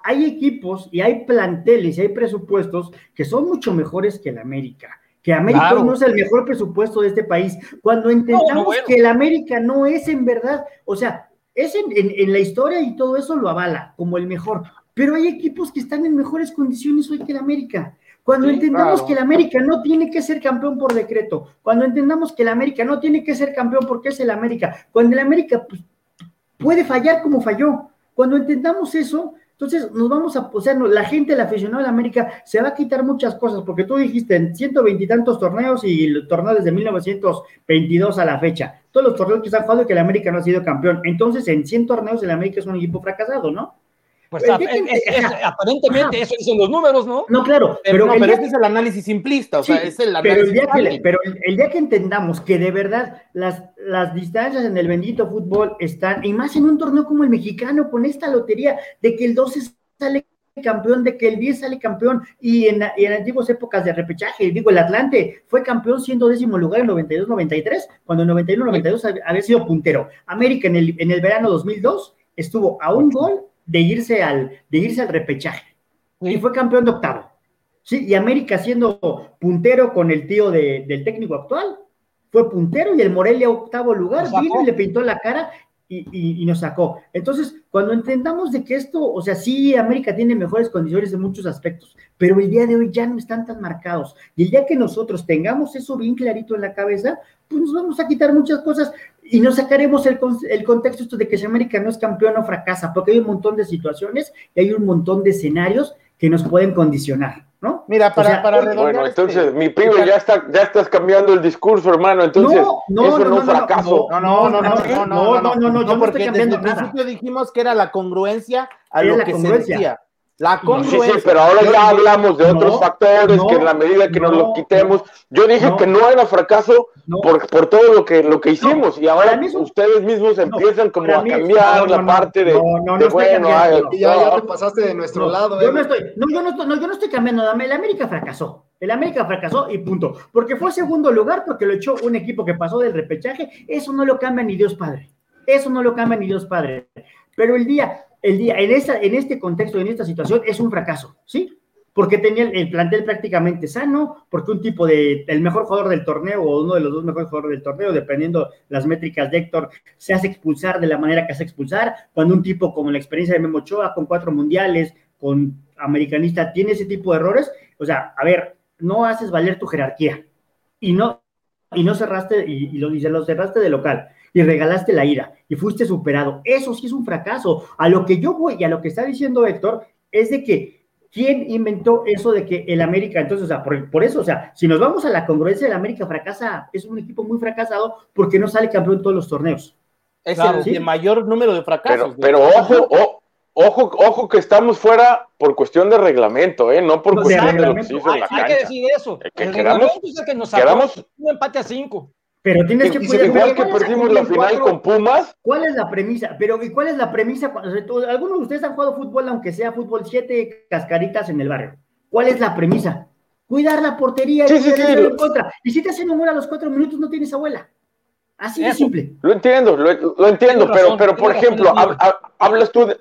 Speaker 3: hay equipos y hay planteles y hay presupuestos que son mucho mejores que el América. Que América
Speaker 1: Claro.
Speaker 3: no es el mejor presupuesto de este país. Cuando entendamos
Speaker 1: No, no, bueno.
Speaker 3: que el América no es en verdad, o sea, es en, en- en la historia y todo eso lo avala como el mejor. Pero hay equipos que están en mejores condiciones hoy que el América. Cuando
Speaker 4: Sí,
Speaker 3: entendamos
Speaker 4: claro.
Speaker 3: que el América no tiene que ser campeón por decreto, cuando entendamos que el América no tiene que ser campeón porque es el América, cuando el América pues, puede fallar como falló. Cuando entendamos eso, entonces nos vamos a, o sea, la gente, el aficionado de América, se va a quitar muchas cosas, porque tú dijiste en 120 y tantos torneos y el torneo desde 1922 a la fecha, todos los torneos que se han jugado y que el América no ha sido campeón. Entonces, en 100 torneos el América es un equipo fracasado, ¿no?
Speaker 1: Pues
Speaker 3: El
Speaker 1: a-
Speaker 3: día que-
Speaker 1: es- es- es- aparentemente eso dicen los números, ¿no?
Speaker 3: No, claro,
Speaker 4: Pero,
Speaker 3: pero,
Speaker 4: no, pero este es el análisis simplista, o sea, es el
Speaker 3: pero
Speaker 4: análisis
Speaker 3: el, día que, pero el, día que entendamos que de verdad las, las distancias en el bendito fútbol están, y más en un torneo como el mexicano, con esta lotería de que el 12 sale campeón, de que el 10 sale campeón, y en, y en antiguas épocas de repechaje, digo, el Atlante fue campeón siendo décimo lugar en 92-93, cuando en 91-92 hab- había sido puntero. América en el, en el verano 2002 estuvo a un gol de irse al, de irse al repechaje y fue campeón de octavo. Sí, y América siendo puntero con el tío de- del técnico actual, fue puntero y el Morelia octavo lugar, vino y le pintó la cara y, y- y nos sacó. Entonces, cuando entendamos de que esto, o sea, sí, América tiene mejores condiciones en muchos aspectos, pero el día de hoy ya no están tan marcados. Y el día que nosotros tengamos eso bien clarito en la cabeza, pues nos vamos a quitar muchas cosas y no sacaremos el, con- el contexto esto de que si América no es campeón o fracasa, porque hay un montón de situaciones y hay un montón de escenarios que nos pueden condicionar, ¿no?
Speaker 4: Mira, para,
Speaker 3: O sea,
Speaker 4: para
Speaker 5: Bueno,
Speaker 4: este-
Speaker 5: entonces, mi primo, ya, está, ya estás cambiando el discurso, hermano. Entonces,
Speaker 3: No, no,
Speaker 5: eso
Speaker 3: no,
Speaker 5: no,
Speaker 3: no,
Speaker 5: es
Speaker 3: no,
Speaker 5: fracaso.
Speaker 4: No, no, no, no, no, no, no,
Speaker 3: no, no, no, yo no
Speaker 4: porque
Speaker 3: estoy cambiando
Speaker 4: desde el
Speaker 3: nada.
Speaker 4: principio dijimos que era la congruencia a
Speaker 3: Era
Speaker 4: lo
Speaker 3: la
Speaker 4: que
Speaker 3: congruencia.
Speaker 4: se decía. La
Speaker 5: Sí,
Speaker 4: congruencia.
Speaker 5: sí, pero ahora
Speaker 3: No,
Speaker 5: ya hablamos de otros
Speaker 3: no,
Speaker 5: factores
Speaker 3: no,
Speaker 5: que en la medida que nos
Speaker 3: no,
Speaker 5: lo quitemos, yo dije
Speaker 3: no.
Speaker 5: que no era fracaso
Speaker 3: No.
Speaker 5: por, por todo lo que, lo que hicimos y ahora ustedes mismos
Speaker 3: no,
Speaker 5: empiezan como a cambiar la
Speaker 3: no,
Speaker 5: parte de,
Speaker 3: no, no, no
Speaker 5: de, bueno, ay,
Speaker 7: ya, ya te pasaste de nuestro
Speaker 3: No,
Speaker 7: lado,
Speaker 3: Yo
Speaker 7: eh.
Speaker 3: no estoy, no, yo no estoy, no, yo no estoy cambiando. El América fracasó. El América fracasó y punto. Porque fue segundo lugar porque lo echó un equipo que pasó del repechaje. Eso no lo cambia ni Dios Padre. Eso no lo cambia ni Dios Padre. Pero el día, el día, en esta, en este contexto, en esta situación, es un fracaso, ¿sí? Porque tenía el, el plantel prácticamente sano, porque un tipo de, el mejor jugador del torneo o uno de los dos mejores jugadores del torneo, dependiendo las métricas de Héctor, se hace expulsar de la manera que hace expulsar, cuando un tipo como la experiencia de Memo Ochoa, con cuatro mundiales, con americanista, tiene ese tipo de errores, o sea, a ver, no haces valer tu jerarquía y no, y no cerraste, y, y lo, y lo cerraste de local y regalaste la ira y fuiste superado. Eso sí es un fracaso. A lo que yo voy y a lo que está diciendo Héctor es de que ¿quién inventó eso de que el América, entonces, o sea, por, por eso, o sea, si nos vamos a la congruencia, el América fracasa, es un equipo muy fracasado porque no sale campeón en todos los torneos.
Speaker 4: Es
Speaker 1: Claro.
Speaker 4: el de mayor número de fracasos.
Speaker 5: pero, pero ojo, o- ojo, ojo que estamos fuera por cuestión de reglamento, ¿eh? no por
Speaker 3: No, de
Speaker 5: cuestión de lo que se hizo en la
Speaker 1: Hay que decir eso.
Speaker 5: Que
Speaker 1: el
Speaker 5: quedamos-
Speaker 1: reglamento es el que nos sacó
Speaker 5: quedamos-
Speaker 1: un empate a cinco.
Speaker 3: Pero tienes que
Speaker 5: Y-
Speaker 3: cuidar-
Speaker 5: Igual que
Speaker 3: ¿cuál es-
Speaker 5: perdimos la final con Pumas,
Speaker 3: ¿Cuál es la premisa? Pero, ¿y cuál es la premisa? Algunos de ustedes han jugado fútbol, aunque sea fútbol, siete cascaritas en el barrio. ¿Cuál es la premisa? Cuidar la portería y
Speaker 5: Sí, sí,
Speaker 3: cuidar
Speaker 5: sí,
Speaker 3: en contra. Y si te hacen un gol a los cuatro minutos, no tienes abuela. Así de simple.
Speaker 5: Lo entiendo, lo, lo entiendo, pero,
Speaker 1: razón,
Speaker 5: pero por ejemplo,
Speaker 1: razón,
Speaker 5: hab- hab- hablas tú, de-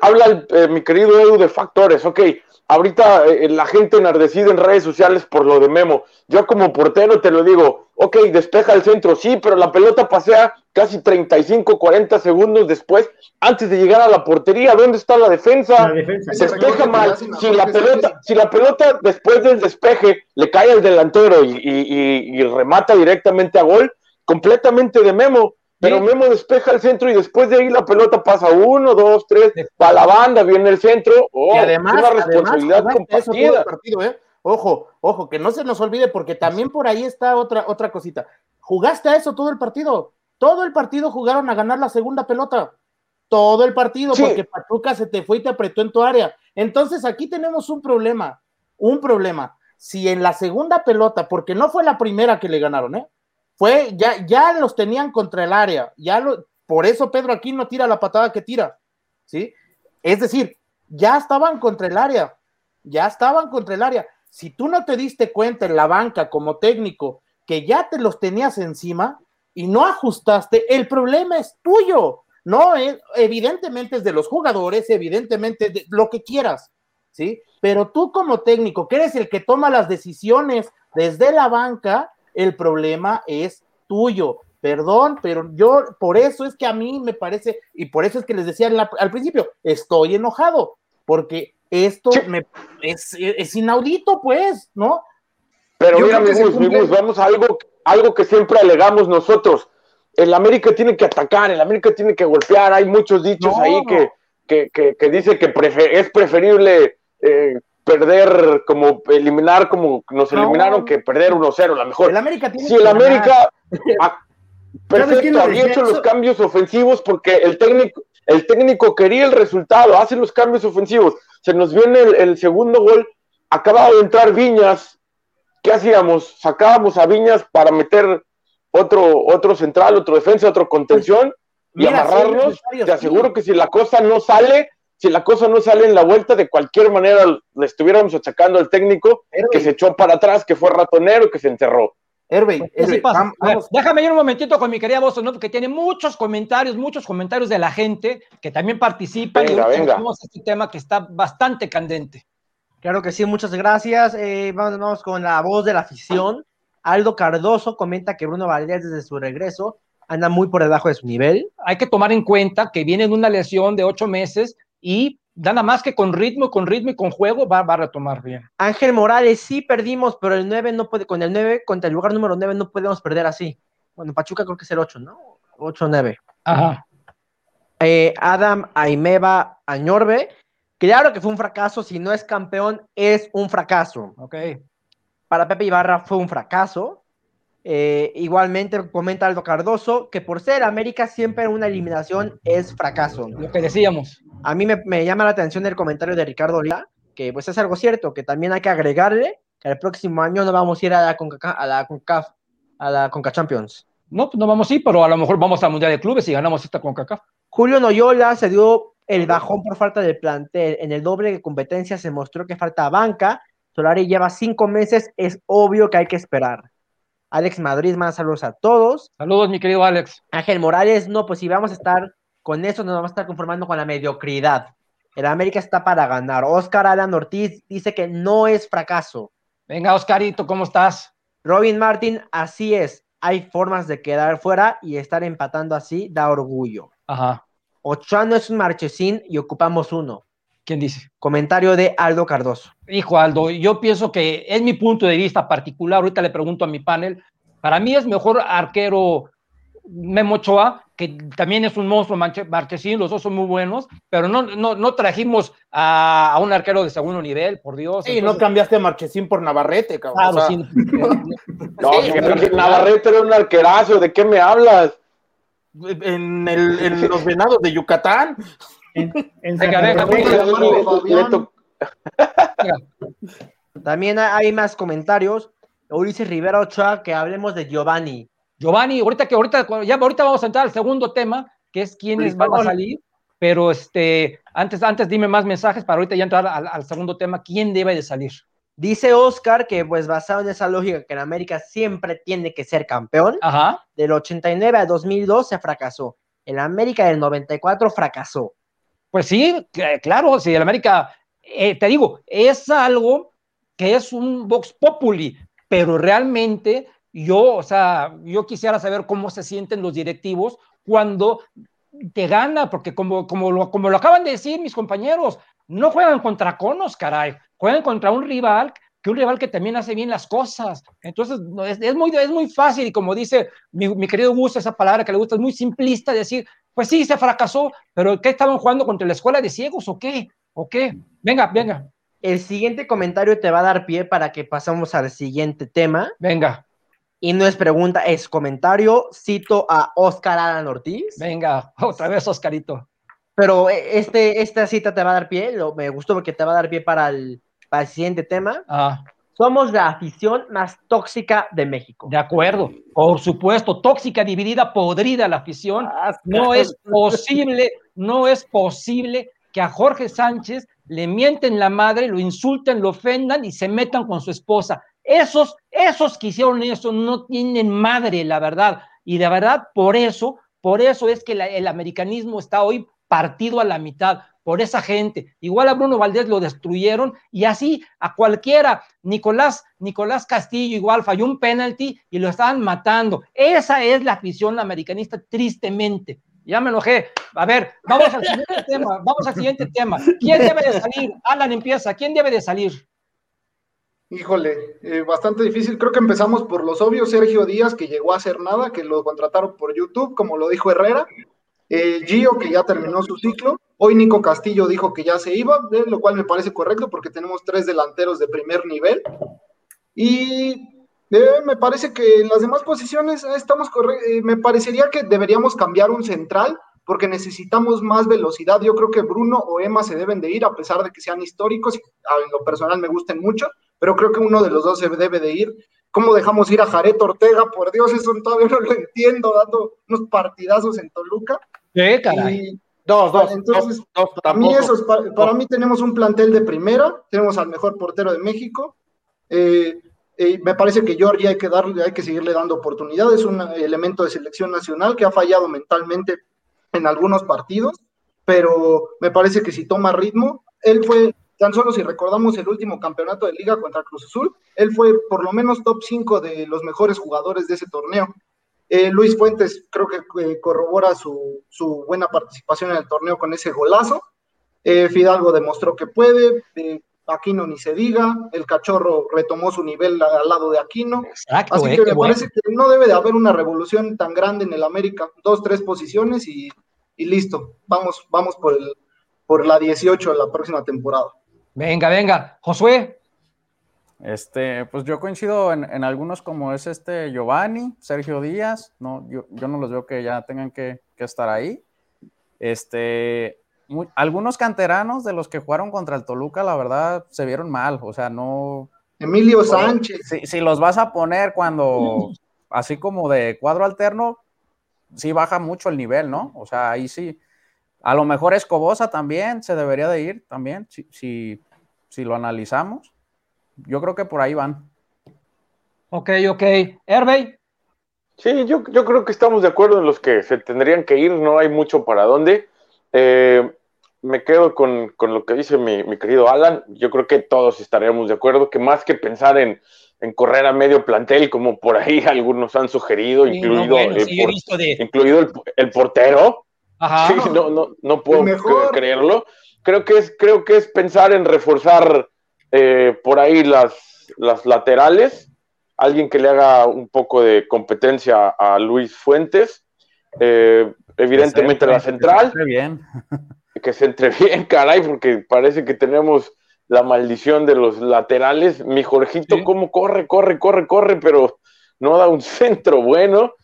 Speaker 5: habla el, eh, mi querido Edu de factores, ok, ahorita eh, la gente enardecida en redes sociales por lo de Memo, yo como portero te lo digo, ok, despeja el centro, sí, pero la pelota pasea casi 35, 40 segundos después, antes de llegar a la portería. ¿Dónde está la defensa?
Speaker 3: La defensa.
Speaker 5: Se despeja mal. Si la pelota, si la pelota después del despeje le cae al delantero y, y- y- y remata directamente a gol, completamente de Memo. Pero. Memo despeja el centro y después de ahí la pelota pasa uno, dos, tres, para la banda, viene el centro. Oh,
Speaker 4: y además,
Speaker 5: es una
Speaker 4: además,
Speaker 5: responsabilidad
Speaker 4: eso el
Speaker 5: compartida.
Speaker 4: partido, ¿eh? Ojo, ojo, que no se nos olvide, porque también por ahí está otra, otra cosita. Jugaste a eso todo el partido. Todo el partido jugaron a ganar la segunda pelota. Todo el partido,
Speaker 5: Sí.
Speaker 4: porque Pachuca se te fue y te apretó en tu área. Entonces aquí tenemos un problema, un problema. Si en la segunda pelota, porque no fue la primera que le ganaron, ¿eh? Fue, ya, ya los tenían contra el área, ya lo, por eso Pedro aquí no tira la patada que tira, ¿sí? Es decir, ya estaban contra el área, ya estaban contra el área. Si tú no te diste cuenta en la banca como técnico que ya te los tenías encima y no ajustaste, el problema es tuyo. No, es, evidentemente es de los jugadores, evidentemente de lo que quieras, ¿sí? Pero tú como técnico, que eres el que toma las decisiones desde la banca, el problema es tuyo. Perdón, pero yo por eso es que a mí me parece, y por eso es que les decía la- al principio, estoy enojado, porque esto
Speaker 5: Sí.
Speaker 4: me, es, es inaudito, pues, ¿no?
Speaker 5: Pero
Speaker 7: Yo
Speaker 5: mira, Gus, vamos a algo, algo que siempre alegamos nosotros. El América tiene que atacar, el América tiene que golpear. Hay muchos dichos
Speaker 4: No.
Speaker 5: ahí que, que, que, que dice que prefe- es preferible eh, perder, como eliminar como nos
Speaker 4: No.
Speaker 5: eliminaron, que perder 1-0, la mejor.
Speaker 4: El América tiene
Speaker 5: Si el
Speaker 4: ganar.
Speaker 5: América, ah,
Speaker 3: ¿Sabes quién
Speaker 5: perfecto, había
Speaker 3: decía
Speaker 5: hecho los cambios ofensivos porque el técnico, el técnico quería el resultado, hace los cambios ofensivos. Se nos viene el, el segundo gol, acababa de entrar Viñas, ¿qué hacíamos? Sacábamos a Viñas para meter otro, otro central, otro defensa, otro contención y
Speaker 4: Mira,
Speaker 5: amarrarnos. Te
Speaker 4: sí.
Speaker 5: aseguro que si la cosa no sale, si la cosa no sale en la vuelta, de cualquier manera le estuviéramos achacando al técnico que se echó para atrás, que fue ratonero, que se
Speaker 1: A ver,
Speaker 4: vamos,
Speaker 1: déjame ir un momentito con mi querida voz, ¿no? Porque tiene muchos comentarios, muchos comentarios de la gente que también participan y
Speaker 5: Venga,
Speaker 1: este tema que está bastante candente.
Speaker 2: Claro que sí, muchas gracias. Eh, vamos, vamos con la voz de la afición. Aldo Cardoso comenta que Bruno Valdés desde su regreso anda muy por debajo de su nivel.
Speaker 1: Hay que tomar en cuenta que viene de una lesión de ocho meses y nada más que con ritmo, con ritmo y con juego va, va a retomar bien.
Speaker 2: Ángel Morales, sí perdimos, pero el 9 no puede, con el 9, contra el lugar número 9 no podemos perder así. Bueno, Pachuca creo que es el 8, ¿no? 8-9.
Speaker 1: Ajá.
Speaker 2: Eh, Adam Aimeba Añorbe, claro que fue un fracaso, si no es campeón, es un fracaso.
Speaker 1: Ok.
Speaker 2: Para Pepe Ibarra fue un fracaso. Eh, igualmente comenta Aldo Cardoso que por ser América siempre una eliminación es fracaso.
Speaker 1: Lo que decíamos.
Speaker 2: A mí me, me llama la atención el comentario de Ricardo Lira, que pues es algo cierto, que también hay que agregarle que el próximo año no vamos a ir a la CONCACAF, a la CONCACAF, a la CONCA Champions.
Speaker 1: No, pues no vamos a ir, pero a lo mejor vamos al Mundial de Clubes y ganamos esta con CACAF.
Speaker 2: Julio Noyola se dio el bajón por falta de plantel. En el doble de competencia se mostró que falta banca. Solari lleva cinco meses, es obvio que hay que esperar. Alex Madrid, más saludos a todos.
Speaker 1: Saludos, mi querido Alex.
Speaker 2: Ángel Morales, no, pues si vamos a estar con eso, nos vamos a estar conformando con la mediocridad. El América está para ganar. Oscar Alan Ortiz dice que no es fracaso.
Speaker 1: Venga, Oscarito, ¿cómo estás?
Speaker 2: Robin Martin, así es. Hay formas de quedar fuera y estar empatando así da orgullo.
Speaker 1: Ajá.
Speaker 2: Ochoa no es un marchesín y ocupamos uno.
Speaker 1: ¿Quién dice?
Speaker 2: Comentario de Aldo Cardoso.
Speaker 1: Hijo Aldo, yo pienso que es mi punto de vista particular, ahorita le pregunto a mi panel, para mí es mejor arquero Memo Ochoa, que también es un monstruo marchesín, los dos son muy buenos, pero no, no, no trajimos a, a un arquero de segundo nivel, por Dios.
Speaker 4: sí, no cambiaste a Marchesín por Navarrete, cabrón.
Speaker 1: Claro,
Speaker 4: o sea,
Speaker 1: sí.
Speaker 5: No,
Speaker 4: Sí,
Speaker 5: que Navarrete era un arquerazo, ¿de qué me hablas?
Speaker 4: en, el- en los venados de Yucatán.
Speaker 3: En, en
Speaker 2: También hay más comentarios. Ulises Rivera Ochoa, que hablemos de Giovanni.
Speaker 1: Giovanni, ahorita que ahorita, ya ahorita vamos a entrar al segundo tema, que es quiénes van a salir, pero este, antes, antes dime más mensajes para ahorita ya entrar al, al segundo tema, quién debe de salir.
Speaker 2: Dice Oscar que, pues basado en esa lógica que en América siempre tiene que ser campeón,
Speaker 1: Ajá.
Speaker 2: del 89 a 2002 se fracasó. El América del 94 fracasó.
Speaker 1: Pues sí, claro, si el América, eh, te digo, es algo que es un Vox Populi, pero realmente yo, o sea, yo quisiera saber cómo se sienten los directivos cuando te gana, porque como, como, lo, como lo acaban de decir mis compañeros, no juegan contra conos, caray, juegan contra un rival que un rival que también hace bien las cosas. Entonces, es, es muy, es muy fácil y como dice mi, mi querido Gusto, esa palabra que le gusta, es muy simplista decir, pues sí, se fracasó, pero ¿qué estaban jugando contra la escuela de ciegos o qué? ¿O qué? Venga, venga.
Speaker 2: El siguiente comentario te va a dar pie para que pasemos al siguiente tema.
Speaker 1: Venga.
Speaker 2: Y no es pregunta, es comentario. Cito a Oscar Alan Ortiz.
Speaker 1: Venga, otra vez Oscarito.
Speaker 2: Pero eh, este, esta cita te va a dar pie, lo, me gustó porque te va a dar pie para el, para el siguiente tema.
Speaker 1: Ah,
Speaker 2: Somos la afición más tóxica de México.
Speaker 1: de acuerdo. Por supuesto, tóxica, dividida, podrida la afición. No es posible, no es posible que a Jorge Sánchez le mienten la madre, lo insulten, lo ofendan y se metan con su esposa. Esos, esos que hicieron eso no tienen madre, la verdad. Y de verdad, por eso, por eso es que la- el americanismo está hoy partido a la mitad, por esa gente. Igual a Bruno Valdés lo destruyeron y así a cualquiera. Nicolás, Nicolás Castillo igual falló un penalti y lo estaban matando. Esa es la afición americanista, tristemente. Ya me enojé. A ver, vamos al siguiente tema. Vamos al siguiente tema. ¿Quién debe de salir? Alan empieza. ¿Quién debe de salir?
Speaker 7: Híjole, eh, bastante difícil. Creo que empezamos por los obvios. Sergio Díaz, que llegó a hacer nada, que lo contrataron por YouTube, como lo dijo Herrera. Eh, Gio, que ya terminó su ciclo. Hoy Nico Castillo dijo que ya se iba, de lo cual me parece correcto porque tenemos tres delanteros de primer nivel. Y eh, me parece que en las demás posiciones eh, estamos eh, me parecería que deberíamos cambiar un central porque necesitamos más velocidad. Yo creo que Bruno o Emma se deben de ir, a pesar de que sean históricos, y en lo personal me gusten mucho, pero creo que uno de los dos se debe de ir. ¿Cómo dejamos ir a Jared Ortega? Por Dios, eso todavía no lo entiendo, dando unos partidazos en Toluca.
Speaker 1: ¿Qué, caray?
Speaker 7: Y
Speaker 4: Dos, dos,
Speaker 7: Entonces,
Speaker 4: dos, dos,
Speaker 7: para mí, eso es- para, para mí tenemos un plantel de primera, tenemos al mejor portero de México. Eh, eh, me parece que Georgia hay que darle, hay que seguirle dando oportunidades, un elemento de selección nacional que ha fallado mentalmente en algunos partidos, pero me parece que si toma ritmo, él fue, tan solo si recordamos el último campeonato de liga contra Cruz Azul, él fue por lo menos top 5 de los mejores jugadores de ese torneo. Eh, Luis Fuentes creo que eh, corrobora su, su buena participación en el torneo con ese golazo. Eh, Fidalgo demostró que puede, eh, Aquino ni se diga, el cachorro retomó su nivel al lado de Aquino.
Speaker 1: Exacto,
Speaker 7: Así que me
Speaker 1: bueno.
Speaker 7: parece que no debe de haber una revolución tan grande en el América, dos, tres posiciones y, y listo. Vamos, vamos por, el, por la 18 de la próxima temporada.
Speaker 1: Venga, venga. Josué,
Speaker 6: Este, pues yo coincido en, en algunos como es este Giovanni, Sergio Díaz, no, yo, yo no los veo que ya tengan que, que estar ahí. Este, algunos canteranos de los que jugaron contra el Toluca, la verdad, se vieron mal, o sea, no,
Speaker 7: Emilio Sánchez,
Speaker 6: si, si los vas a poner cuando, así como de cuadro alterno, sí baja mucho el nivel, ¿no? O sea, ahí sí. A lo mejor Escobosa también se debería de ir, también, si, si, si lo analizamos. Yo creo que por ahí van.
Speaker 1: ok, ok. Hervey,
Speaker 5: Sí, yo, yo creo que estamos de acuerdo en los que se tendrían que ir, no hay mucho para dónde. Eh, me quedo con, con lo que dice mi, mi querido Alan, yo creo que todos estaríamos de acuerdo que más que pensar en, en correr a medio plantel, como por ahí algunos han sugerido,
Speaker 1: Sí, no,
Speaker 5: incluido,
Speaker 1: bueno,
Speaker 5: el,
Speaker 1: sí, he
Speaker 5: por-
Speaker 1: visto de.
Speaker 5: incluido el, el portero,
Speaker 1: Ajá.
Speaker 5: Sí, no, no, no puedo creerlo. Creo que es, creo que es pensar en reforzar eh, por ahí las, las laterales, alguien que le haga un poco de competencia a Luis Fuentes, eh, evidentemente la central,
Speaker 6: que se entre bien.
Speaker 5: que se entre bien, caray, porque parece que tenemos la maldición de los laterales. Mi Jorgito,
Speaker 1: Sí.
Speaker 5: cómo corre, corre, corre, corre, pero no da un centro bueno.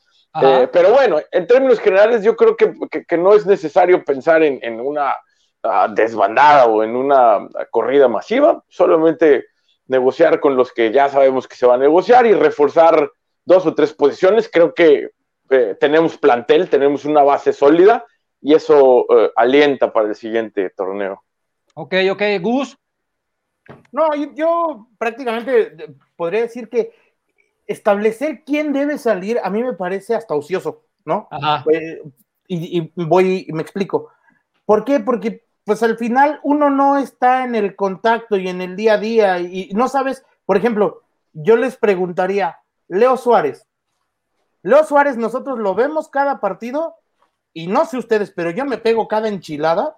Speaker 5: Eh, pero bueno, en términos generales, yo creo que, que- que no es necesario pensar en, en una ah, desbandada o en una corrida masiva, solamente negociar con los que ya sabemos que se va a negociar y reforzar dos o tres posiciones. Creo que eh, tenemos plantel, tenemos una base sólida y eso eh, alienta para el siguiente torneo.
Speaker 1: Ok, ok. Gus,
Speaker 4: No, yo, yo prácticamente eh, podría decir que establecer quién debe salir a mí me parece hasta ocioso, ¿no?
Speaker 1: Ajá.
Speaker 4: Eh, y, y voy y me explico. ¿Por qué? Porque pues al final uno no está en el contacto y en el día a día y no sabes, por ejemplo, yo les preguntaría, Leo Suárez. Leo Suárez, nosotros lo vemos cada partido y no sé ustedes, pero yo me pego cada enchilada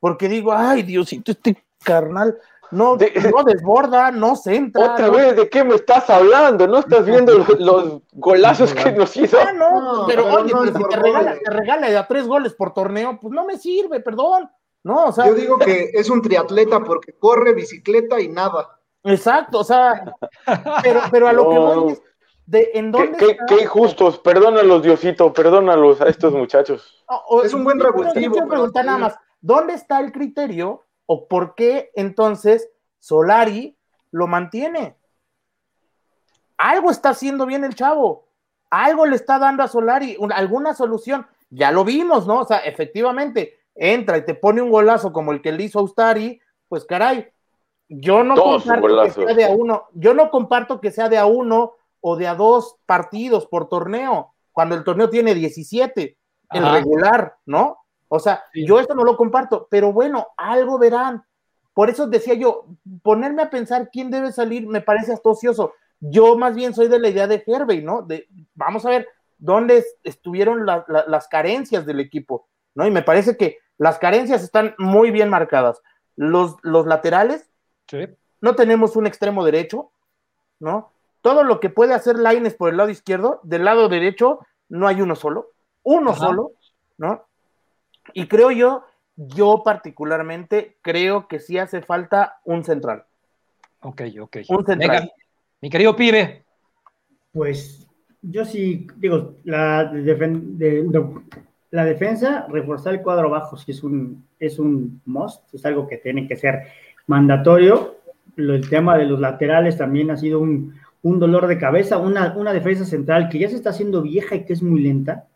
Speaker 4: porque digo, ay, Diosito, este carnal no, no desborda, no centra.
Speaker 5: Otra vez, ¿de qué me estás hablando? ¿No estás viendo los, golazos que nos hizo?
Speaker 4: Ah, no, pero, oye, si te regala, te regala a tres goles por torneo, pues no me sirve, perdón. No, o sea,
Speaker 7: Yo digo que es un triatleta porque corre, bicicleta y nada.
Speaker 4: Exacto, o sea, pero, pero a lo que voy es, de, ¿en dónde
Speaker 5: ¿Qué, qué, injustos, perdónalos, Diosito, perdónalos a estos muchachos.
Speaker 7: es un buen revulsivo.
Speaker 4: Quiero preguntar nada más, ¿dónde está el criterio o por qué entonces Solari lo mantiene? Algo está haciendo bien el chavo, algo le está dando a Solari, alguna solución. Ya lo vimos, ¿no? O sea, efectivamente, entra y te pone un golazo como el que le hizo a Ustari, pues caray, yo no comparto que sea de a uno, yo no comparto que sea de a uno o de a dos partidos por torneo, cuando el torneo tiene 17, el regular, ¿no? O sea, yo esto no lo comparto, pero bueno, algo verán. Por eso decía yo, ponerme a pensar quién debe salir me parece hasta ocioso. Yo más bien soy de la idea de Hervey, ¿no? De, vamos a ver dónde estuvieron las carencias del equipo, ¿no? Y me parece que las carencias están muy bien marcadas. Los, los laterales, no tenemos un extremo derecho, ¿no? Todo lo que puede hacer Laines por el lado izquierdo, del lado derecho, no hay uno solo, uno solo, ¿no? Y creo yo, yo particularmente creo que sí hace falta un central.
Speaker 1: Ok, ok.
Speaker 4: Un central.
Speaker 1: Venga, mi querido pibe.
Speaker 3: Pues yo sí, digo, la, defen de, de, la defensa, reforzar el cuadro bajo, si es un, es un must, es algo que tiene que ser mandatorio. El tema de los laterales también ha sido un, un dolor de cabeza, una, una defensa central que ya se está haciendo vieja y que es muy lenta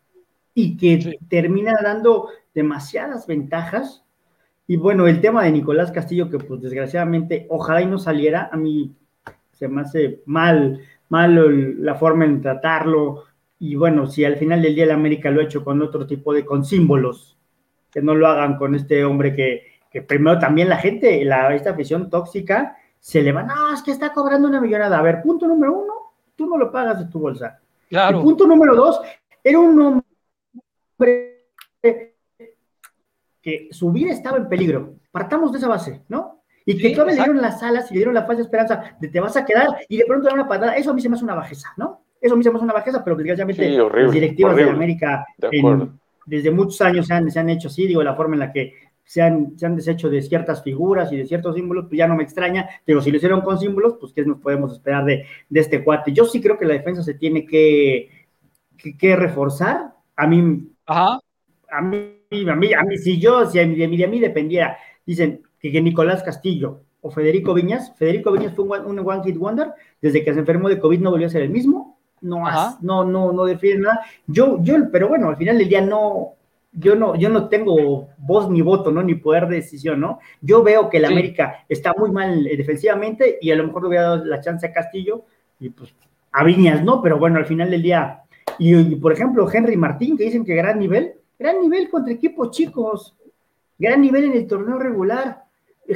Speaker 3: y que sí. termina dando demasiadas ventajas. Y bueno, el tema de Nicolás Castillo, que pues desgraciadamente ojalá y no saliera, a mí se me hace mal, mal la forma en tratarlo. Y bueno, si al final del día el América lo ha hecho con otro tipo de, con símbolos, que no lo hagan con este hombre que, que primero también la gente, la, esta afición tóxica, se le va, no, es que está cobrando una millonada. A ver, punto número uno, tú no lo pagas de tu bolsa.
Speaker 1: Claro.
Speaker 3: Y punto número dos, era un hombre que su vida estaba en peligro. Partamos de esa base, ¿no? Y que sí, todavía le dieron las alas y le dieron la falsa esperanza de te vas a quedar y de pronto dar una patada. Eso a mí se me hace una bajeza, ¿no? Eso a mí se me hace una bajeza, pero desgraciadamente
Speaker 5: sí, horrible,
Speaker 3: las directivas
Speaker 5: horrible.
Speaker 3: de América
Speaker 5: de
Speaker 3: en, desde muchos años se han, se han, hecho así, digo, la forma en la que se han, se han deshecho de ciertas figuras y de ciertos símbolos, pues ya no me extraña. Digo, si lo hicieron con símbolos, pues ¿qué nos podemos esperar de, de este cuate? Yo sí creo que la defensa se tiene que, que, que reforzar. A mí,
Speaker 1: Ajá.
Speaker 3: a mí, a mí, a mí, si yo, si de mí, de mí dependiera, dicen que, que Nicolás Castillo o Federico Viñas, Federico Viñas fue un, un one hit wonder, desde que se enfermó de COVID no volvió a ser el mismo, no, has, no, no, no define nada. Yo, yo, pero bueno, al final del día no, yo no, yo no tengo voz ni voto, ¿no? Ni poder de decisión, ¿no? Yo veo que el sí. América está muy mal eh, defensivamente y a lo mejor le hubiera dado la chance a Castillo y pues a Viñas, ¿no? Pero bueno, al final del día, y, y por ejemplo, Henry Martín, que dicen que gran nivel, gran nivel contra equipos chicos, gran nivel en el torneo regular.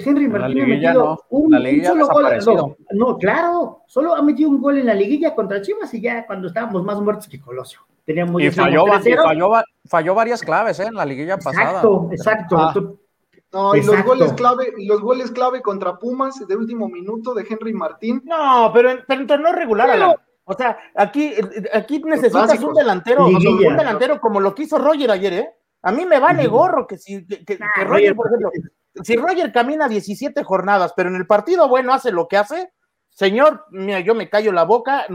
Speaker 3: Henry Martín ha metido
Speaker 6: no.
Speaker 3: un,
Speaker 6: un,
Speaker 3: solo gol. No, no, claro, solo ha metido un gol en la liguilla contra Chivas y ya cuando estábamos más muertos que Colosio. Teníamos
Speaker 6: y falló, y falló, falló, varias claves ¿eh? en la liguilla
Speaker 3: exacto,
Speaker 6: pasada.
Speaker 3: Exacto,
Speaker 6: ah.
Speaker 7: No, y los goles clave, los goles clave contra Pumas de último minuto de Henry Martín.
Speaker 4: No, pero en, pero en torneo regular, pero, o sea, aquí, aquí necesitas un delantero, liguilla, un delantero como lo que hizo Roger ayer, ¿eh? A mí me vale gorro que si que, que, que Roger, por ejemplo, si Roger camina 17 jornadas, pero en el partido bueno hace lo que hace, señor, mira, yo me callo la boca,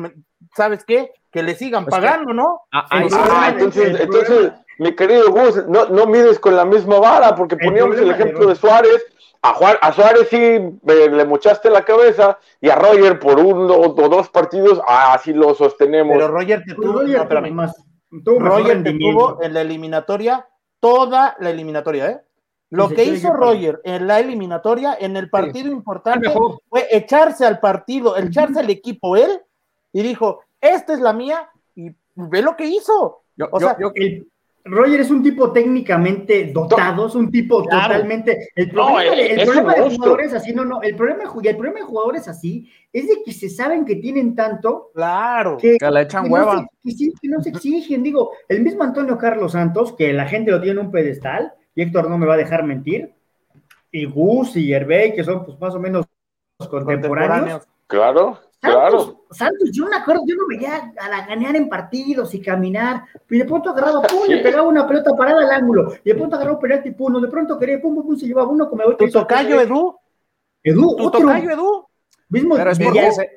Speaker 4: ¿sabes qué? Que le sigan pues pagando, que... ¿no?
Speaker 5: Ah, ah, ah entonces, entonces, mi querido Gus, no, no mides con la misma vara, porque poníamos el, el ejemplo de Suárez, a, Juan, a Suárez sí eh, le mochaste la cabeza, y a Roger por uno o dos partidos, así lo sostenemos.
Speaker 4: Pero Roger te tuvo, Roger, no, más, tuvo Roger te tuvo en la eliminatoria, toda la eliminatoria, ¿eh? Lo que hizo Roger en la eliminatoria, en el partido sí. importante, fue echarse al partido, echarse al equipo él, y dijo, esta es la mía, y ve lo que hizo.
Speaker 6: Yo, o sea, yo, yo,
Speaker 3: el, Roger es un tipo técnicamente dotado, es un tipo
Speaker 4: Claro.
Speaker 3: totalmente. El problema, de, el problema jugadores así, no, no. El problema, el problema de jugadores así es de que se saben que tienen tanto
Speaker 4: Claro.
Speaker 3: que,
Speaker 6: Que le echan
Speaker 3: que no
Speaker 6: hueva.
Speaker 3: se- que sí, que no se exigen. Digo, el mismo Antonio Carlos Santos, que la gente lo tiene en un pedestal, y Héctor no me va a dejar mentir, y Gus y Hervey, que son pues más o menos contemporáneos.
Speaker 4: Contemporáneos.
Speaker 5: Claro,
Speaker 3: Santos,
Speaker 5: claro.
Speaker 3: Santos, yo me acuerdo, yo lo veía a la ganar en partidos y caminar, y de pronto agarraba, pum, le
Speaker 5: Sí.
Speaker 3: pegaba una pelota parada al ángulo, y de pronto agarraba un penalti, pum, no, de pronto quería, pum, pum, pum, se llevaba uno como el
Speaker 4: Tu tocayo, Edu.
Speaker 3: Edu,
Speaker 4: Tu
Speaker 3: otro,
Speaker 4: tocayo, Edu.
Speaker 3: mismo,
Speaker 6: Pero es
Speaker 3: ya-
Speaker 6: porque se,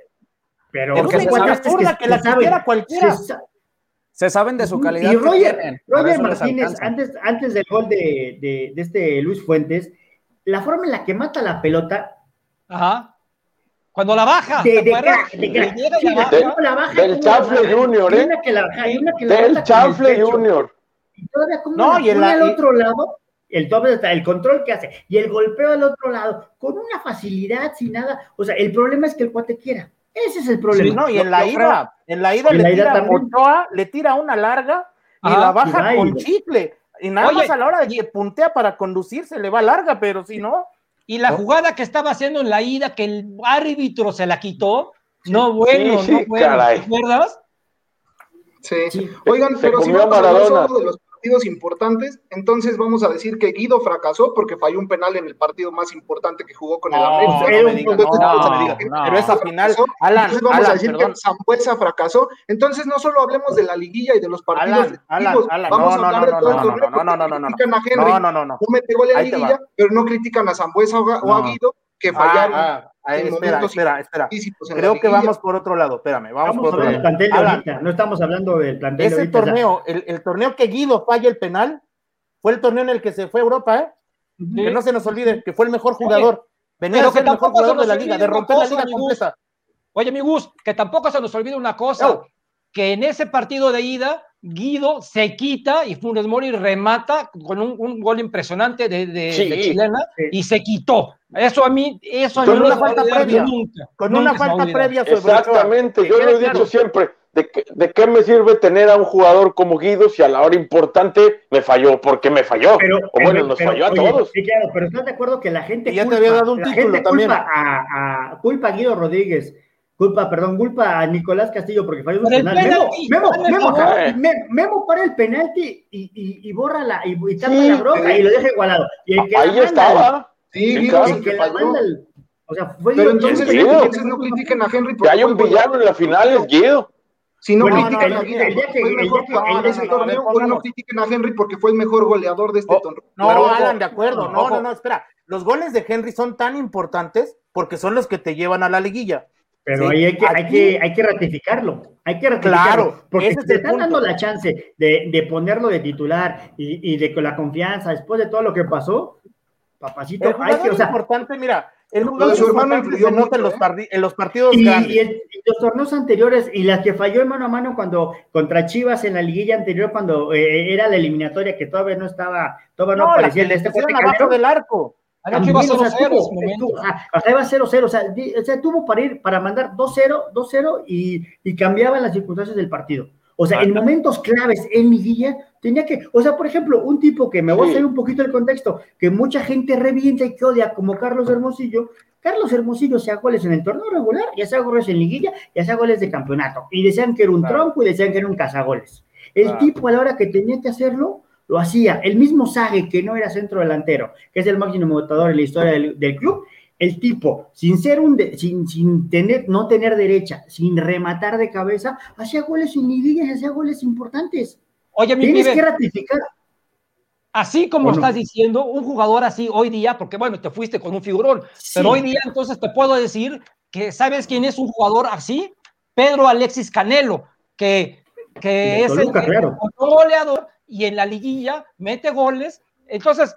Speaker 3: pero
Speaker 6: porque se sabe-
Speaker 4: zurda que la quisiera cualquiera.
Speaker 3: Se sa-
Speaker 6: se saben de su calidad.
Speaker 3: Y Roger,
Speaker 6: tienen,
Speaker 3: Roger Martínez, antes, antes del gol de, de, de este Luis Fuentes, la forma en la que mata la pelota,
Speaker 1: Ajá. Cuando la baja,
Speaker 3: de,
Speaker 1: ¿te
Speaker 3: de
Speaker 5: Del Chafle
Speaker 3: baja.
Speaker 5: Junior,
Speaker 3: Hay
Speaker 5: ¿eh?
Speaker 3: una que la baja, hay una que la
Speaker 5: Del Chafle. Junior.
Speaker 3: Y todavía como
Speaker 4: No,
Speaker 3: la
Speaker 4: y la-
Speaker 3: al otro lado, el top está, el control que hace, y el golpeo al otro lado, con una facilidad, sin nada. O sea, el problema es que el cuate quiera. Ese es el problema.
Speaker 4: Sí, no, y en la ida, en la ida
Speaker 3: En
Speaker 4: le
Speaker 3: la ida
Speaker 4: tira. Ochoa, le tira una larga y la baja
Speaker 3: y-
Speaker 4: con chicle. Y nada
Speaker 1: Oye,
Speaker 4: más a la hora de que puntea para conducirse le va larga, pero si no,
Speaker 1: Y la jugada que estaba haciendo en la ida, que el árbitro se la quitó. No, bueno,
Speaker 5: Sí,
Speaker 1: no, bueno.
Speaker 5: caray.
Speaker 1: ¿Te acuerdas?
Speaker 7: Sí.
Speaker 3: Sí.
Speaker 7: Oigan,
Speaker 5: Se
Speaker 7: pero si vamos a hablar
Speaker 5: Maradona.
Speaker 7: solo de los partidos importantes, entonces vamos a decir que Guido fracasó porque falló un penal en el partido más importante que jugó con el América. a
Speaker 4: pero esa final. Alan,
Speaker 7: Entonces vamos a
Speaker 4: Alan,
Speaker 7: decir
Speaker 4: perdón.
Speaker 7: que Zambuesa fracasó. Entonces no solo hablemos de la liguilla y de los partidos
Speaker 4: Alan, Alan,
Speaker 7: vamos
Speaker 4: no,
Speaker 7: a hablar
Speaker 4: no,
Speaker 7: de
Speaker 4: no,
Speaker 7: todo el
Speaker 4: no,
Speaker 7: torneo
Speaker 4: no, no, no, no, no,
Speaker 7: critican a Henry,
Speaker 4: No, no, no, no.
Speaker 7: no mete gol en
Speaker 4: te
Speaker 7: liguilla, pero no critican a Zambuesa o a, a. Guido que
Speaker 4: Ah,
Speaker 7: fallaron
Speaker 4: ah, ah, espera, espera, espera. Creo que vamos por otro lado, espérame, vamos
Speaker 3: Estamos
Speaker 4: por otro
Speaker 3: hablando del
Speaker 4: lado.
Speaker 3: plantel de
Speaker 4: Alan,
Speaker 3: ahorita, no estamos hablando del plantel de
Speaker 4: ese
Speaker 3: ahorita. o sea,
Speaker 4: torneo, el, el torneo que Guido falla el penal, fue el torneo en el que se fue a Europa, ¿eh? Que no se nos olvide, que fue el mejor jugador. Venía
Speaker 1: pero
Speaker 4: a ser
Speaker 1: que
Speaker 4: el mejor jugador de la liga, de romper la liga completa.
Speaker 1: Oye, mi Gus, que tampoco se nos olvide una cosa,
Speaker 4: No.
Speaker 1: que en ese partido de ida, Guido se quita y Funes Mori remata con un, un gol impresionante de, de-
Speaker 5: Sí.
Speaker 1: de chilena
Speaker 3: Sí.
Speaker 1: y se quitó. Eso a mí, eso a
Speaker 4: Con
Speaker 1: mí no
Speaker 4: una falta previa.
Speaker 1: nunca.
Speaker 4: Con
Speaker 1: Nunca
Speaker 4: una falta
Speaker 1: olvidar.
Speaker 4: previa sobre.
Speaker 5: Exactamente,
Speaker 4: Que
Speaker 5: yo lo he dicho
Speaker 4: claro.
Speaker 5: siempre. ¿De qué, ¿De qué me sirve tener a un jugador como Guido si a la hora importante me falló? Porque me falló.
Speaker 3: Pero,
Speaker 5: o bueno,
Speaker 3: pero-
Speaker 5: nos
Speaker 3: pero,
Speaker 5: falló a
Speaker 3: oye,
Speaker 5: todos.
Speaker 3: Sí, claro, pero estás de acuerdo que la gente
Speaker 4: Y ya te
Speaker 3: culpa,
Speaker 4: había dado un título también.
Speaker 3: culpa a, a- culpa a Guido Rodríguez, culpa, perdón, culpa a Nicolás Castillo porque falló un penal. Memo,
Speaker 1: penalti,
Speaker 3: Memo, Memo,
Speaker 5: favor.
Speaker 3: Me- Memo para el penalti y, y, y borra la y, y tapa
Speaker 5: Sí,
Speaker 3: la bronca
Speaker 7: sí.
Speaker 3: y lo deja igualado. Y el que
Speaker 5: Ahí
Speaker 3: manda-
Speaker 5: estaba.
Speaker 7: Sí,
Speaker 5: claro.
Speaker 3: el que la manda el- o sea, fue
Speaker 7: Pero entonces,
Speaker 5: Guido.
Speaker 7: entonces no critiquen a Henry
Speaker 5: Que
Speaker 7: porque
Speaker 5: hay un villano en la final, es Guido.
Speaker 7: Si no, critican critiquen a Henry porque fue el mejor goleador de este
Speaker 4: Oh,
Speaker 7: torneo.
Speaker 4: No,
Speaker 6: Pero ojo,
Speaker 4: Alan, de acuerdo. No,
Speaker 6: ojo.
Speaker 4: no, no, espera. Los goles de Henry son tan importantes porque son los que te llevan a la liguilla.
Speaker 3: Pero
Speaker 4: Sí,
Speaker 3: ahí hay que, hay, que, hay que ratificarlo, hay que ratificarlo,
Speaker 4: Claro,
Speaker 3: porque
Speaker 4: el
Speaker 3: están dando la chance de, de ponerlo de titular y, y de con la confianza después de todo lo que pasó, papacito,
Speaker 4: El
Speaker 3: hay que, o sea,
Speaker 4: importante, mira, el jugador
Speaker 7: su hermano influyó
Speaker 4: se
Speaker 7: mucho,
Speaker 4: en los,
Speaker 7: ¿eh?
Speaker 4: en los partidos
Speaker 3: y,
Speaker 4: grandes.
Speaker 3: y el- y los torneos anteriores y las que falló en mano a mano cuando contra Chivas en la liguilla anterior cuando eh, era la eliminatoria que todavía no estaba, todavía no,
Speaker 4: no,
Speaker 3: aparecía el este
Speaker 4: del arco.
Speaker 3: También,
Speaker 1: que iba
Speaker 3: o sea,
Speaker 1: 0-0 en
Speaker 3: tuvo-
Speaker 1: ese momento.
Speaker 3: tuvo- ajá, ajá, iba 0-0, o sea, o tuvo para ir, para mandar 2-0, 2-0 y, y cambiaban las circunstancias del partido. O sea, en momentos claves en liguilla, tenía que, o sea, por ejemplo, un tipo que me voy a
Speaker 5: Sí.
Speaker 3: salir un poquito del contexto, que mucha gente revienta y que odia, como Carlos Hermosillo. Carlos Hermosillo hacía goles en el torneo regular, y hacía goles en liguilla, y hacía goles de campeonato. Y decían que era un
Speaker 4: Claro.
Speaker 3: tronco y decían que era un cazagoles. El
Speaker 4: Claro.
Speaker 3: tipo a la hora que tenía que hacerlo, lo hacía. El mismo Sague, que no era centro delantero, que es el máximo votador en la historia del, del club, el tipo, sin ser un de- sin, sin tener, no tener derecha, sin rematar de cabeza, hacía goles en liguillas, hacía goles importantes.
Speaker 1: Oye, mi
Speaker 3: Tienes
Speaker 1: pibe,
Speaker 3: que ratificar.
Speaker 1: así como
Speaker 3: ¿O no?
Speaker 1: estás diciendo, un jugador así hoy día, porque bueno, te fuiste con un figurón, pero hoy día entonces te puedo decir que ¿sabes quién es un jugador así? Pedro Alexis Canelo, que, que es el,
Speaker 3: Toluca,
Speaker 1: el
Speaker 3: claro.
Speaker 1: goleador y en la liguilla mete goles. Entonces,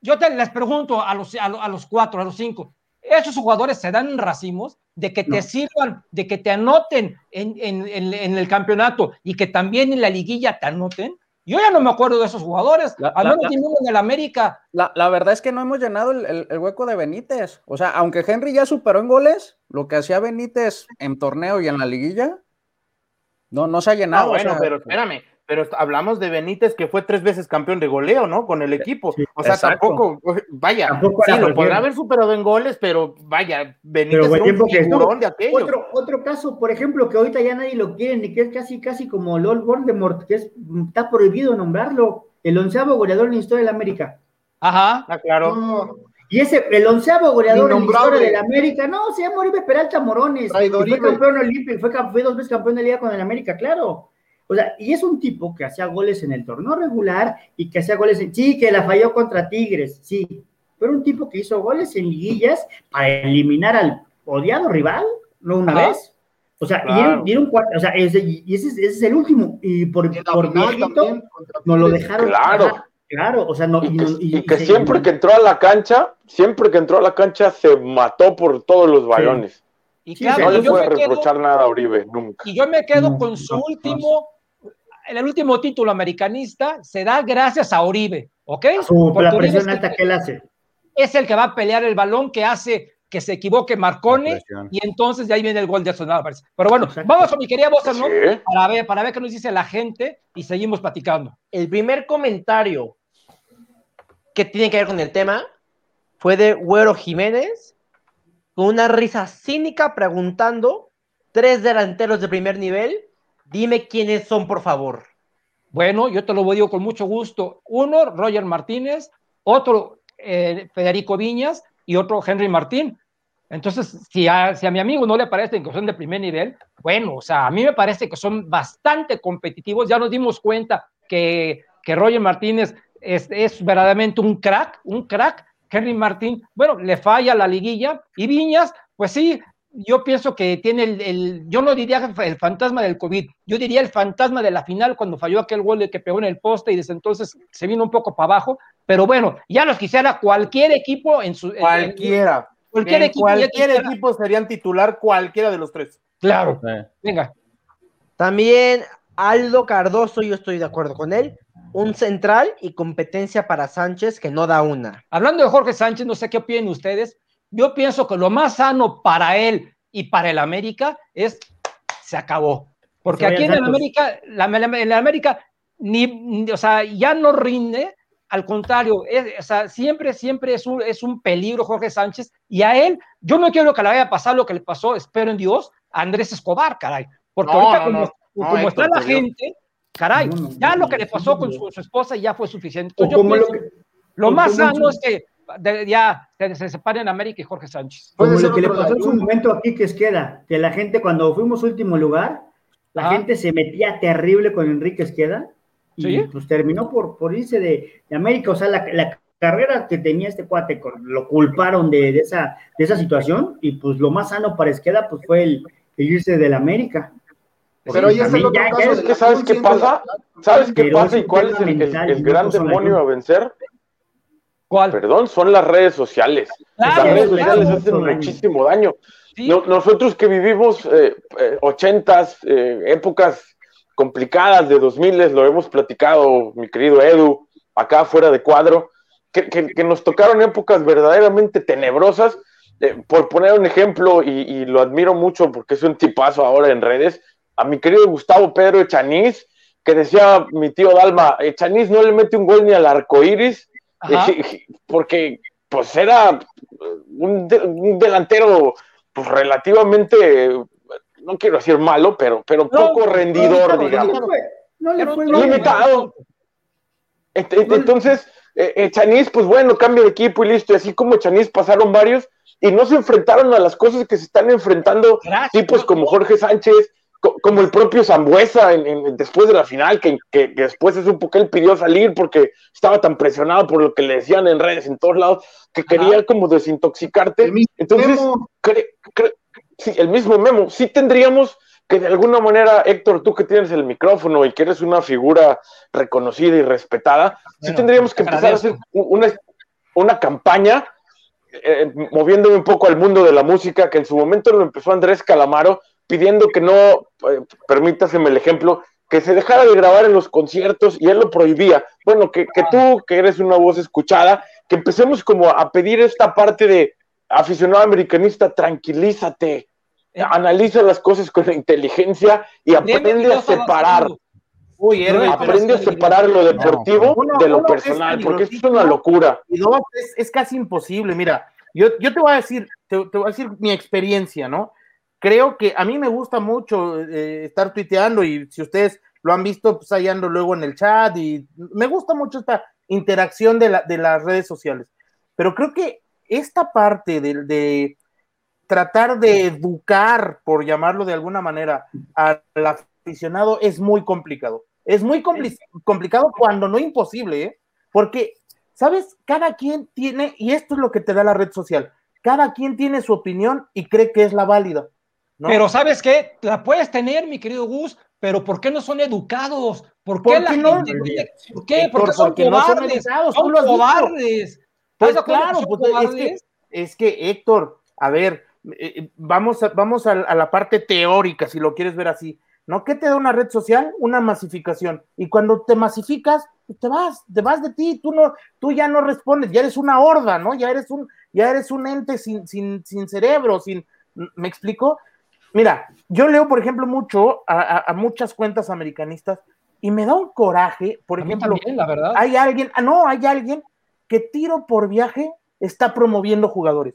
Speaker 1: yo te les pregunto a los, a, lo- a los cuatro, a los cinco, ¿esos jugadores se dan en racimos de que te
Speaker 3: No.
Speaker 1: sirvan, de que te anoten en, en- en- en el campeonato y que también en la liguilla te anoten? Yo ya no me acuerdo de esos jugadores,
Speaker 6: La-
Speaker 1: al menos
Speaker 6: la-
Speaker 1: ninguno en el América.
Speaker 6: La, la verdad es que no hemos llenado el, el- el hueco de Benítez. O sea, aunque Henry ya superó en goles, lo que hacía Benítez en torneo y en la liguilla, no, no se ha llenado. o
Speaker 4: bueno,
Speaker 6: sea,
Speaker 4: pero espérame. Pero hablamos de Benítez que fue tres veces campeón de goleo, ¿no? Con el equipo. o sea, tampoco, vaya,
Speaker 3: Tampoco
Speaker 4: sí, lo podrá haber superado en goles, pero vaya, Benítez
Speaker 3: Pero
Speaker 4: un figurón de aquello.
Speaker 3: Otro, otro caso, por ejemplo, que ahorita ya nadie lo quiere, ni que es casi, casi como Lord Voldemort, que es, está prohibido nombrarlo, el onceavo goleador en la historia de la América.
Speaker 1: Ajá.
Speaker 4: Ah, claro.
Speaker 7: No,
Speaker 3: Y ese, el onceavo goleador en la historia de la América, no, se llama Oribe Peralta Morones. Y fue campeón olímpico, fue, fue dos veces campeón de liga con el América, claro. O sea, y es un tipo que hacía goles en el torneo regular y que hacía goles en. Sí, que la falló contra Tigres, sí. Pero un tipo que hizo goles en liguillas para eliminar al odiado rival, no una
Speaker 1: Ajá.
Speaker 3: vez. O sea, y
Speaker 4: Claro.
Speaker 3: era, y era un cuarto, o sea, ese, y ese, es- ese es el último. Y por,
Speaker 7: y
Speaker 3: por viejito, nos lo dejaron.
Speaker 5: Claro.
Speaker 3: claro, o sea, no.
Speaker 5: Y que,
Speaker 3: no-
Speaker 5: y que
Speaker 3: se-
Speaker 5: siempre que entró a la cancha, siempre que entró a la cancha se mató por todos los balones.
Speaker 1: Y
Speaker 3: Sí,
Speaker 1: claro,
Speaker 5: No le puede
Speaker 1: quedo-
Speaker 5: reprochar nada a Uribe, nunca.
Speaker 1: Y yo me quedo
Speaker 3: No,
Speaker 1: con su
Speaker 3: no,
Speaker 1: último, el último título americanista se da gracias a Oribe, ¿ok?
Speaker 3: su, la presión
Speaker 1: es el
Speaker 3: alta
Speaker 1: que-
Speaker 3: que él hace.
Speaker 1: es el que va a pelear el balón que hace que se equivoque Marcone y entonces de ahí viene el gol de parece. Pero bueno,
Speaker 3: Exacto.
Speaker 1: vamos con mi querida Bosa, ¿no?
Speaker 5: Sí.
Speaker 1: Para ver, para ver qué nos dice la gente y seguimos platicando.
Speaker 2: El primer comentario que tiene que ver con el tema fue de Güero Jiménez, con una risa cínica preguntando, tres delanteros de primer nivel, dime quiénes son, por favor.
Speaker 1: Bueno, yo te lo digo con mucho gusto. Uno, Roger Martínez, otro, eh, Federico Viñas y otro, Henry Martín. Entonces, si a, mi amigo no le parecen que son de primer nivel, bueno, o sea, a mí me parece que son bastante competitivos. Ya nos dimos cuenta que, que Roger Martínez es, es verdaderamente un crack, un crack. Henry Martín, bueno, le falla la liguilla. Y Viñas, pues sí, yo pienso que tiene el, el- yo no diría el fantasma del COVID, yo diría el fantasma de la final cuando falló aquel gol que pegó en el poste y desde entonces se vino un poco para abajo, pero bueno, ya los quisiera cualquier equipo en su... en-
Speaker 4: Cualquiera.
Speaker 1: cualquier
Speaker 4: En
Speaker 1: equipo.
Speaker 4: cualquier equipo serían titular cualquiera de los tres.
Speaker 1: Claro, venga.
Speaker 2: También Aldo Cardoso, yo estoy de acuerdo con él, un central y competencia para Sánchez que no da una.
Speaker 1: Hablando de Jorge Sánchez, no sé qué opinan ustedes, yo pienso que lo más sano para él y para el América es se acabó. Porque aquí en el. América, la, la- en el América, ni, ni- o sea, ya no rinde, al contrario, es- o sea, siempre, siempre es un, es un peligro Jorge Sánchez, y a él, yo no quiero que le vaya a pasar lo que le pasó, espero en Dios, a Andrés Escobar, caray. Porque
Speaker 4: No,
Speaker 1: ahorita,
Speaker 4: no,
Speaker 1: como,
Speaker 4: no. No,
Speaker 1: como está la gente, caray,
Speaker 3: No, no,
Speaker 1: ya
Speaker 3: no,
Speaker 1: lo que
Speaker 3: no,
Speaker 1: le pasó con su, su esposa ya fue suficiente. Entonces, yo pienso-
Speaker 3: que,
Speaker 1: lo más sano es que de- ya se, se separen América y Jorge Sánchez.
Speaker 3: Como lo que le pasó en su momento aquí que Esqueda, que la gente cuando fuimos último lugar, la
Speaker 1: Ajá.
Speaker 3: gente se metía terrible con Enrique Esqueda y
Speaker 1: Sí.
Speaker 3: pues terminó por, por irse de, de América, o sea, la, la carrera que tenía este cuate, con- lo culparon de, de esa, de esa situación y pues lo más sano para Esqueda pues fue el, el irse del América.
Speaker 7: Pero ahí está el
Speaker 3: También
Speaker 7: otro
Speaker 3: ya-
Speaker 7: caso
Speaker 3: ya
Speaker 7: de
Speaker 3: es
Speaker 5: que
Speaker 7: la
Speaker 5: ¿sabes qué pasa? ¿Sabes qué pasa
Speaker 3: es
Speaker 5: y cuál es el, el- gran demonio a vencer?
Speaker 1: ¿Cuál?
Speaker 5: Perdón, son las redes sociales.
Speaker 1: Claro,
Speaker 5: las redes
Speaker 1: claro.
Speaker 5: sociales hacen muchísimo daño.
Speaker 1: Sí.
Speaker 5: No- nosotros que vivimos eh, eh, ochentas, eh, épocas complicadas de 2000, lo hemos platicado, mi querido Edu, acá fuera de cuadro, que, que- que nos tocaron épocas verdaderamente tenebrosas. Por poner un ejemplo, y, y lo admiro mucho porque es un tipazo ahora en redes, a mi querido Gustavo Pedro Echanís, que decía mi tío Dalma, Echanís no le mete un gol ni al arco iris. Porque pues era un, de- un delantero pues relativamente, no quiero decir malo, pero, pero poco rendidor,
Speaker 1: no, no,
Speaker 5: digamos.
Speaker 3: No le fue, no le fue
Speaker 5: limitado. Ent- ent- Entonces, eh, eh, Chanís, pues bueno, cambio de equipo y listo. Y así como Chanís pasaron varios y no se enfrentaron a las cosas que se están enfrentando
Speaker 1: Gracias.
Speaker 5: tipos como Jorge Sánchez, como el propio Zambuesa en, en- después de la final, que, que- que después se supo que él pidió salir porque estaba tan presionado por lo que le decían en redes en todos lados, que quería como desintoxicarte. Entonces,
Speaker 7: Memo.
Speaker 5: cre- cre- sí, el mismo Memo, sí tendríamos que de alguna manera, Héctor, tú que tienes el micrófono y que eres una figura reconocida y respetada, sí
Speaker 1: Bueno,
Speaker 5: tendríamos que empezar a hacer una, una campaña, eh, moviéndome un poco al mundo de la música, que en su momento lo empezó Andrés Calamaro, pidiendo que no, eh, permítaseme el ejemplo, que se dejara de grabar en los conciertos y él lo prohibía. Bueno, que, que tú, que eres una voz escuchada, que empecemos como a pedir esta parte de aficionado americanista, tranquilízate,
Speaker 1: Eh,
Speaker 5: analiza las cosas con inteligencia y aprende a separar.
Speaker 4: Uy, Herbert,
Speaker 5: Aprende a separar lo deportivo
Speaker 4: Uno-
Speaker 5: de lo
Speaker 4: es
Speaker 5: personal, porque esto es una locura.
Speaker 4: Y dos, es, es casi imposible. Mira, yo, yo te voy a decir, te, te voy a decir mi experiencia, ¿no? Creo que a mí me gusta mucho eh, estar tuiteando y si ustedes lo han visto, pues ahí ando luego en el chat y me gusta mucho esta interacción de, la- de las redes sociales. Pero creo que esta parte de, de tratar de educar, por llamarlo de alguna manera, al aficionado es muy complicado. Es muy compli- complicado cuando no imposible, ¿eh? Porque, ¿sabes? Cada quien tiene, y esto es lo que te da la red social, cada quien tiene su opinión y cree que es la válida. ¿No?
Speaker 1: Pero ¿sabes qué? La puedes tener, mi querido Gus, pero ¿por qué no son educados? ¿Por qué
Speaker 4: ¿Por
Speaker 1: la
Speaker 4: qué no?
Speaker 1: gente- ¿Por qué? Porque son
Speaker 4: porque no son
Speaker 1: cobardes.
Speaker 4: educados,
Speaker 1: son cobardes.
Speaker 4: Pues
Speaker 1: ¿Estás de acuerdo
Speaker 4: claro, pues, es, que,
Speaker 1: cobardes?
Speaker 4: es que, Héctor, a ver, eh, vamos, a, vamos a, a la parte teórica, si lo quieres ver así. ¿No? ¿Qué te da una red social? Una masificación. Y cuando te masificas, pues te vas, te vas de ti, tú no, tú ya no respondes, ya eres una horda, ¿no? Ya eres un, ya eres un ente sin, sin, sin cerebro, sin, ¿me explico? Mira, yo leo, por ejemplo, mucho a, a- a muchas cuentas americanistas y me da un coraje, por
Speaker 1: A
Speaker 4: ejemplo,
Speaker 1: también, la verdad.
Speaker 4: hay alguien, ah, no, hay alguien que tiro por viaje está promoviendo jugadores.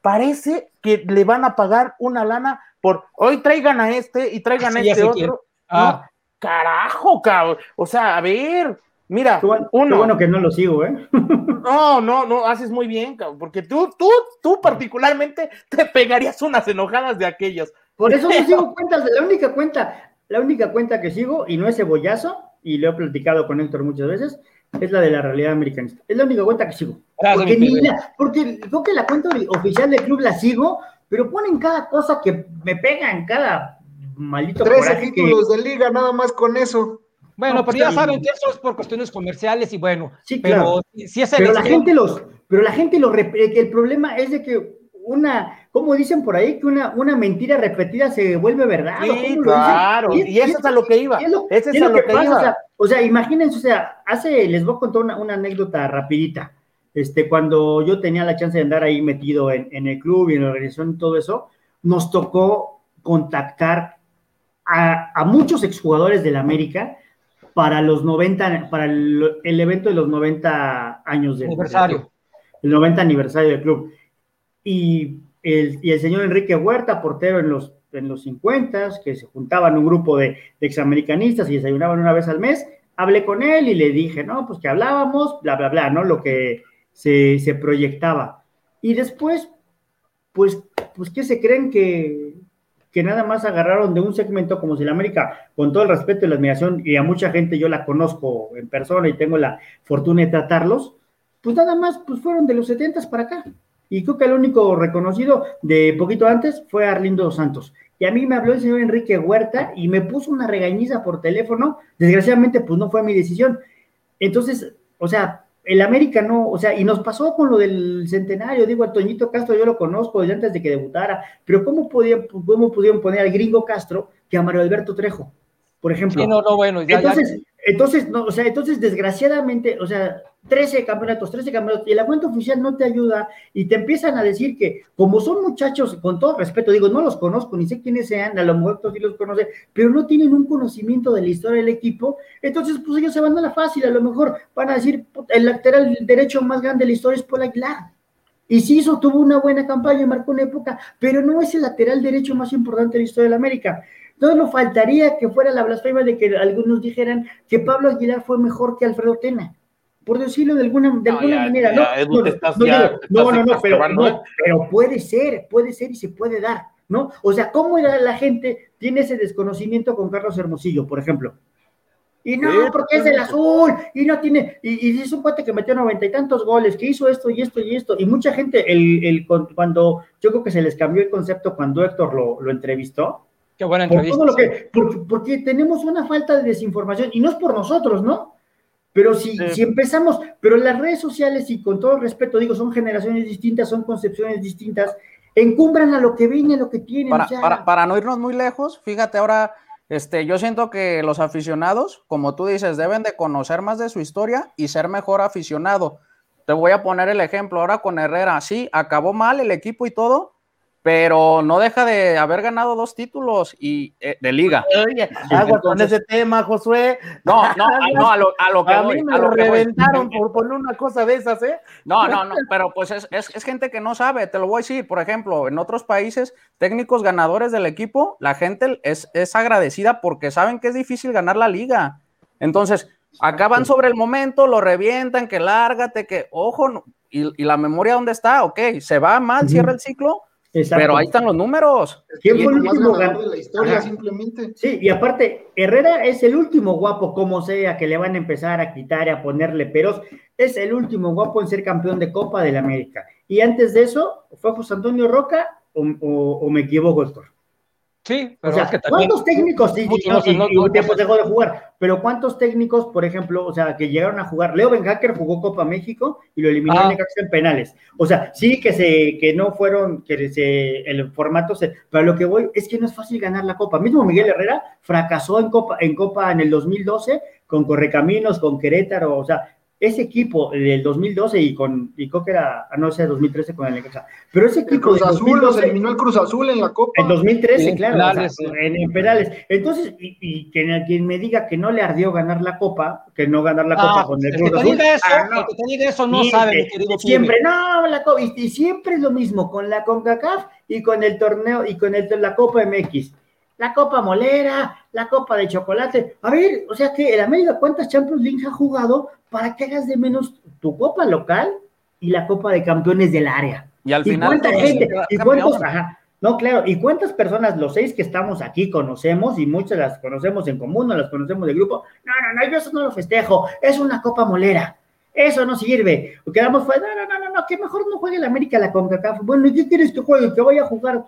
Speaker 4: Parece que le van a pagar una lana por hoy traigan a este y traigan
Speaker 1: Sí,
Speaker 4: a este otro. No,
Speaker 1: Ah,
Speaker 4: carajo, cabrón. O sea, a ver, mira,
Speaker 3: Qué bueno, qué
Speaker 4: uno,
Speaker 3: bueno que no lo sigo, ¿eh?
Speaker 4: no, no, no, haces muy bien, cabrón, porque tú, tú, tú particularmente te pegarías unas enojadas de aquellas.
Speaker 3: Por eso no sigo cuentas, la única cuenta, la única cuenta que sigo, y no es cebollazo, y lo he platicado con Héctor muchas veces, es la de la realidad americanista. Es la única cuenta que sigo.
Speaker 1: Gracias,
Speaker 3: Porque, ni la- porque creo que la cuenta oficial del club la sigo, pero ponen cada cosa que me pega en cada maldito
Speaker 7: 13
Speaker 3: coraje que-
Speaker 7: títulos de liga, nada más con eso.
Speaker 1: Bueno,
Speaker 3: No,
Speaker 1: pero ya
Speaker 3: sí.
Speaker 1: saben que eso es por cuestiones comerciales y bueno,
Speaker 3: Sí,
Speaker 1: pero
Speaker 3: claro.
Speaker 1: si- si es
Speaker 3: Pero la gente los, pero la gente lo rep- eh, el problema es de que una, como dicen por ahí, que una, una mentira repetida se vuelve verdad. ¿o
Speaker 4: Sí, claro, y eso es a lo que iba,
Speaker 3: es lo-
Speaker 4: ese es a
Speaker 3: lo
Speaker 4: lo
Speaker 3: que
Speaker 4: que
Speaker 3: pasa,
Speaker 4: iba.
Speaker 3: O sea, o sea, imagínense, o sea, hace, les voy a contar una, una anécdota rapidita. Este, cuando yo tenía la chance de andar ahí metido en, en el club y en la organización y todo eso, nos tocó contactar a, a muchos exjugadores del América para los 90, para el, el evento de los 90 años del del
Speaker 1: Aniversario.
Speaker 3: el 90 aniversario del club. Y el, y el señor Enrique Huerta, portero en los, en los 50, que se juntaban un grupo de, de examericanistas y desayunaban una vez al mes, hablé con él y le dije, no, pues que hablábamos, bla, bla, bla, ¿no? Lo que se, se proyectaba. Y después, pues, pues, ¿qué se creen que, que nada más agarraron de un segmento como si la América, con todo el respeto y la admiración, y a mucha gente yo la conozco en persona y tengo la fortuna de tratarlos, pues nada más, pues fueron de los 70 para acá. Y creo que el único reconocido de poquito antes fue Arlindo Santos. Y a mí me habló el señor Enrique Huerta y me puso una regañiza por teléfono. Desgraciadamente, pues no fue mi decisión. Entonces, o sea, el América no, o sea, y nos pasó con lo del centenario, digo, a Toñito Castro yo lo conozco desde antes de que debutara, pero ¿cómo, podía, cómo pudieron poner al gringo Castro que a Mario Alberto Trejo, por ejemplo?
Speaker 1: Sí, no, no, bueno, ya, ya-
Speaker 3: Entonces, entonces, no, o sea, entonces, desgraciadamente, o sea, 13 campeonatos, 13 campeonatos, y el aguante oficial no te ayuda, y te empiezan a decir que, como son muchachos, con todo respeto, digo, no los conozco, ni sé quiénes sean, a lo mejor sí los conoces, pero no tienen un conocimiento de la historia del equipo, entonces, pues ellos se van a la fácil, a lo mejor van a decir, "Puta, el lateral derecho más grande de la historia es Paul Aguilar. Y sí hizo, tuvo una buena campaña, marcó una época, pero no es el lateral derecho más importante de la historia de la América. Entonces, no faltaría que fuera la blasfemia de que algunos dijeran que Pablo Aguilar fue mejor que Alfredo Tena. Por decirlo de alguna, de
Speaker 4: No,
Speaker 3: alguna
Speaker 4: ya,
Speaker 3: manera,
Speaker 4: ya,
Speaker 3: ¿no?
Speaker 4: Edu,
Speaker 3: no,
Speaker 4: estás
Speaker 3: no,
Speaker 4: ya-
Speaker 3: no,
Speaker 4: estás
Speaker 3: no, no, pero, pero puede ser, puede ser y se puede dar, ¿no? O sea, ¿cómo la, la gente tiene ese desconocimiento con Carlos Hermosillo, por ejemplo? Y no,
Speaker 4: Sí,
Speaker 3: porque es el azul, y no tiene, y, y es un cuate que metió noventa y tantos goles, que hizo esto y esto y esto, y mucha gente, el, el, cuando, yo creo que se les cambió el concepto cuando Héctor lo, lo entrevistó,
Speaker 1: qué buena
Speaker 3: por
Speaker 1: entrevista.
Speaker 3: todo lo que, porque, porque tenemos una falta de desinformación, y no es por nosotros, ¿no? Pero si,
Speaker 4: Sí.
Speaker 3: si empezamos, pero las redes sociales, y con todo respeto digo, son generaciones distintas, son concepciones distintas, encumbran a lo que viene, a lo que tienen.
Speaker 6: Para, para- para no irnos muy lejos, fíjate ahora, este, yo siento que los aficionados, como tú dices, deben de conocer más de su historia y ser mejor aficionado. Te voy a poner el ejemplo ahora con Herrera. Sí, acabó mal el equipo y todo, pero no deja de haber ganado dos títulos y eh, de liga.
Speaker 4: Oye, agua con ese tema, Josué.
Speaker 6: No, no, a, no, a lo, a lo que
Speaker 4: A
Speaker 6: voy,
Speaker 4: mí me
Speaker 6: a
Speaker 4: lo
Speaker 6: voy.
Speaker 4: reventaron por poner una cosa de esas, ¿eh?
Speaker 6: No, no, no, pero pues es, es, es gente que no sabe, te lo voy a decir, por ejemplo, en otros países, técnicos ganadores del equipo, la gente es, es agradecida porque saben que es difícil ganar la liga. Entonces, acaban sobre el momento, lo revientan, que lárgate, que, ojo, y, y la memoria dónde está, ok, se va mal, cierra el ciclo,
Speaker 3: Exacto.
Speaker 6: pero ahí están los números.
Speaker 3: ¿Quién fue el último
Speaker 7: ganador
Speaker 3: gan-
Speaker 7: de la historia,
Speaker 3: Ajá.
Speaker 7: simplemente.
Speaker 3: Sí, y aparte, Herrera es el último guapo, como sea, que le van a empezar a quitar y a ponerle peros. Es el último guapo en ser campeón de Copa del América. Y antes de eso, ¿fue José Antonio Roca o, o- o me equivoco, Héctor?
Speaker 1: Sí, pero
Speaker 3: o sea,
Speaker 1: es que también.
Speaker 3: ¿cuántos técnicos sí, y-
Speaker 1: no
Speaker 3: y- tiempo dejó de jugar? Pero ¿cuántos técnicos, por ejemplo, o sea, que llegaron a jugar? Leo Benhacker jugó Copa México y lo eliminó
Speaker 1: Ah.
Speaker 3: en en penales. O sea, sí que se que no fueron que se el formato se, pero lo que voy es que no es fácil ganar la Copa. Mismo Miguel Herrera fracasó en Copa en Copa en el 2012 con Correcaminos, con Querétaro, o sea, ese equipo del 2012 y con y creo que era ah, no sé 2013 con el Necaxa. Pero ese
Speaker 7: El
Speaker 3: equipo
Speaker 7: Cruz
Speaker 3: del
Speaker 7: Azul los
Speaker 3: 2012
Speaker 7: eliminó el Cruz Azul en la Copa.
Speaker 3: en 2013,
Speaker 1: Sí, en
Speaker 3: claro, o sea,
Speaker 1: penales, sí.
Speaker 3: en, en penales. Entonces, y, y que quien me diga que no le ardió ganar la Copa, que no ganar la Copa
Speaker 1: Ah,
Speaker 3: con el
Speaker 1: el
Speaker 3: Cruz
Speaker 1: que te
Speaker 3: Azul,
Speaker 1: diga eso,
Speaker 3: ah, no.
Speaker 1: el que te diga eso no
Speaker 3: Y,
Speaker 1: sabe, mi querido
Speaker 3: siempre,
Speaker 1: Pibe.
Speaker 3: no, la Copa, y, y siempre es lo mismo con la CONCACAF y con el torneo y con el, la Copa MX. La Copa Molera, la Copa de Chocolate. A ver, o sea que el América, ¿cuántas Champions League ha jugado para que hagas de menos tu Copa local y la Copa de Campeones del área?
Speaker 6: Y al
Speaker 3: ¿Y
Speaker 6: final.
Speaker 3: cuánta
Speaker 6: todos
Speaker 3: gente? ¿Y cuántos? Ajá. No, claro. ¿Y cuántas personas, los seis que estamos aquí, conocemos y muchas las conocemos en común, no las conocemos de grupo? No, no, no, yo eso no lo festejo. Es una copa molera. Eso no sirve. O quedamos fuera. No, no, no, no, no, que mejor no juegue el América la CONCACAF. Bueno, ¿y qué quieres que juegue? Que vaya a jugar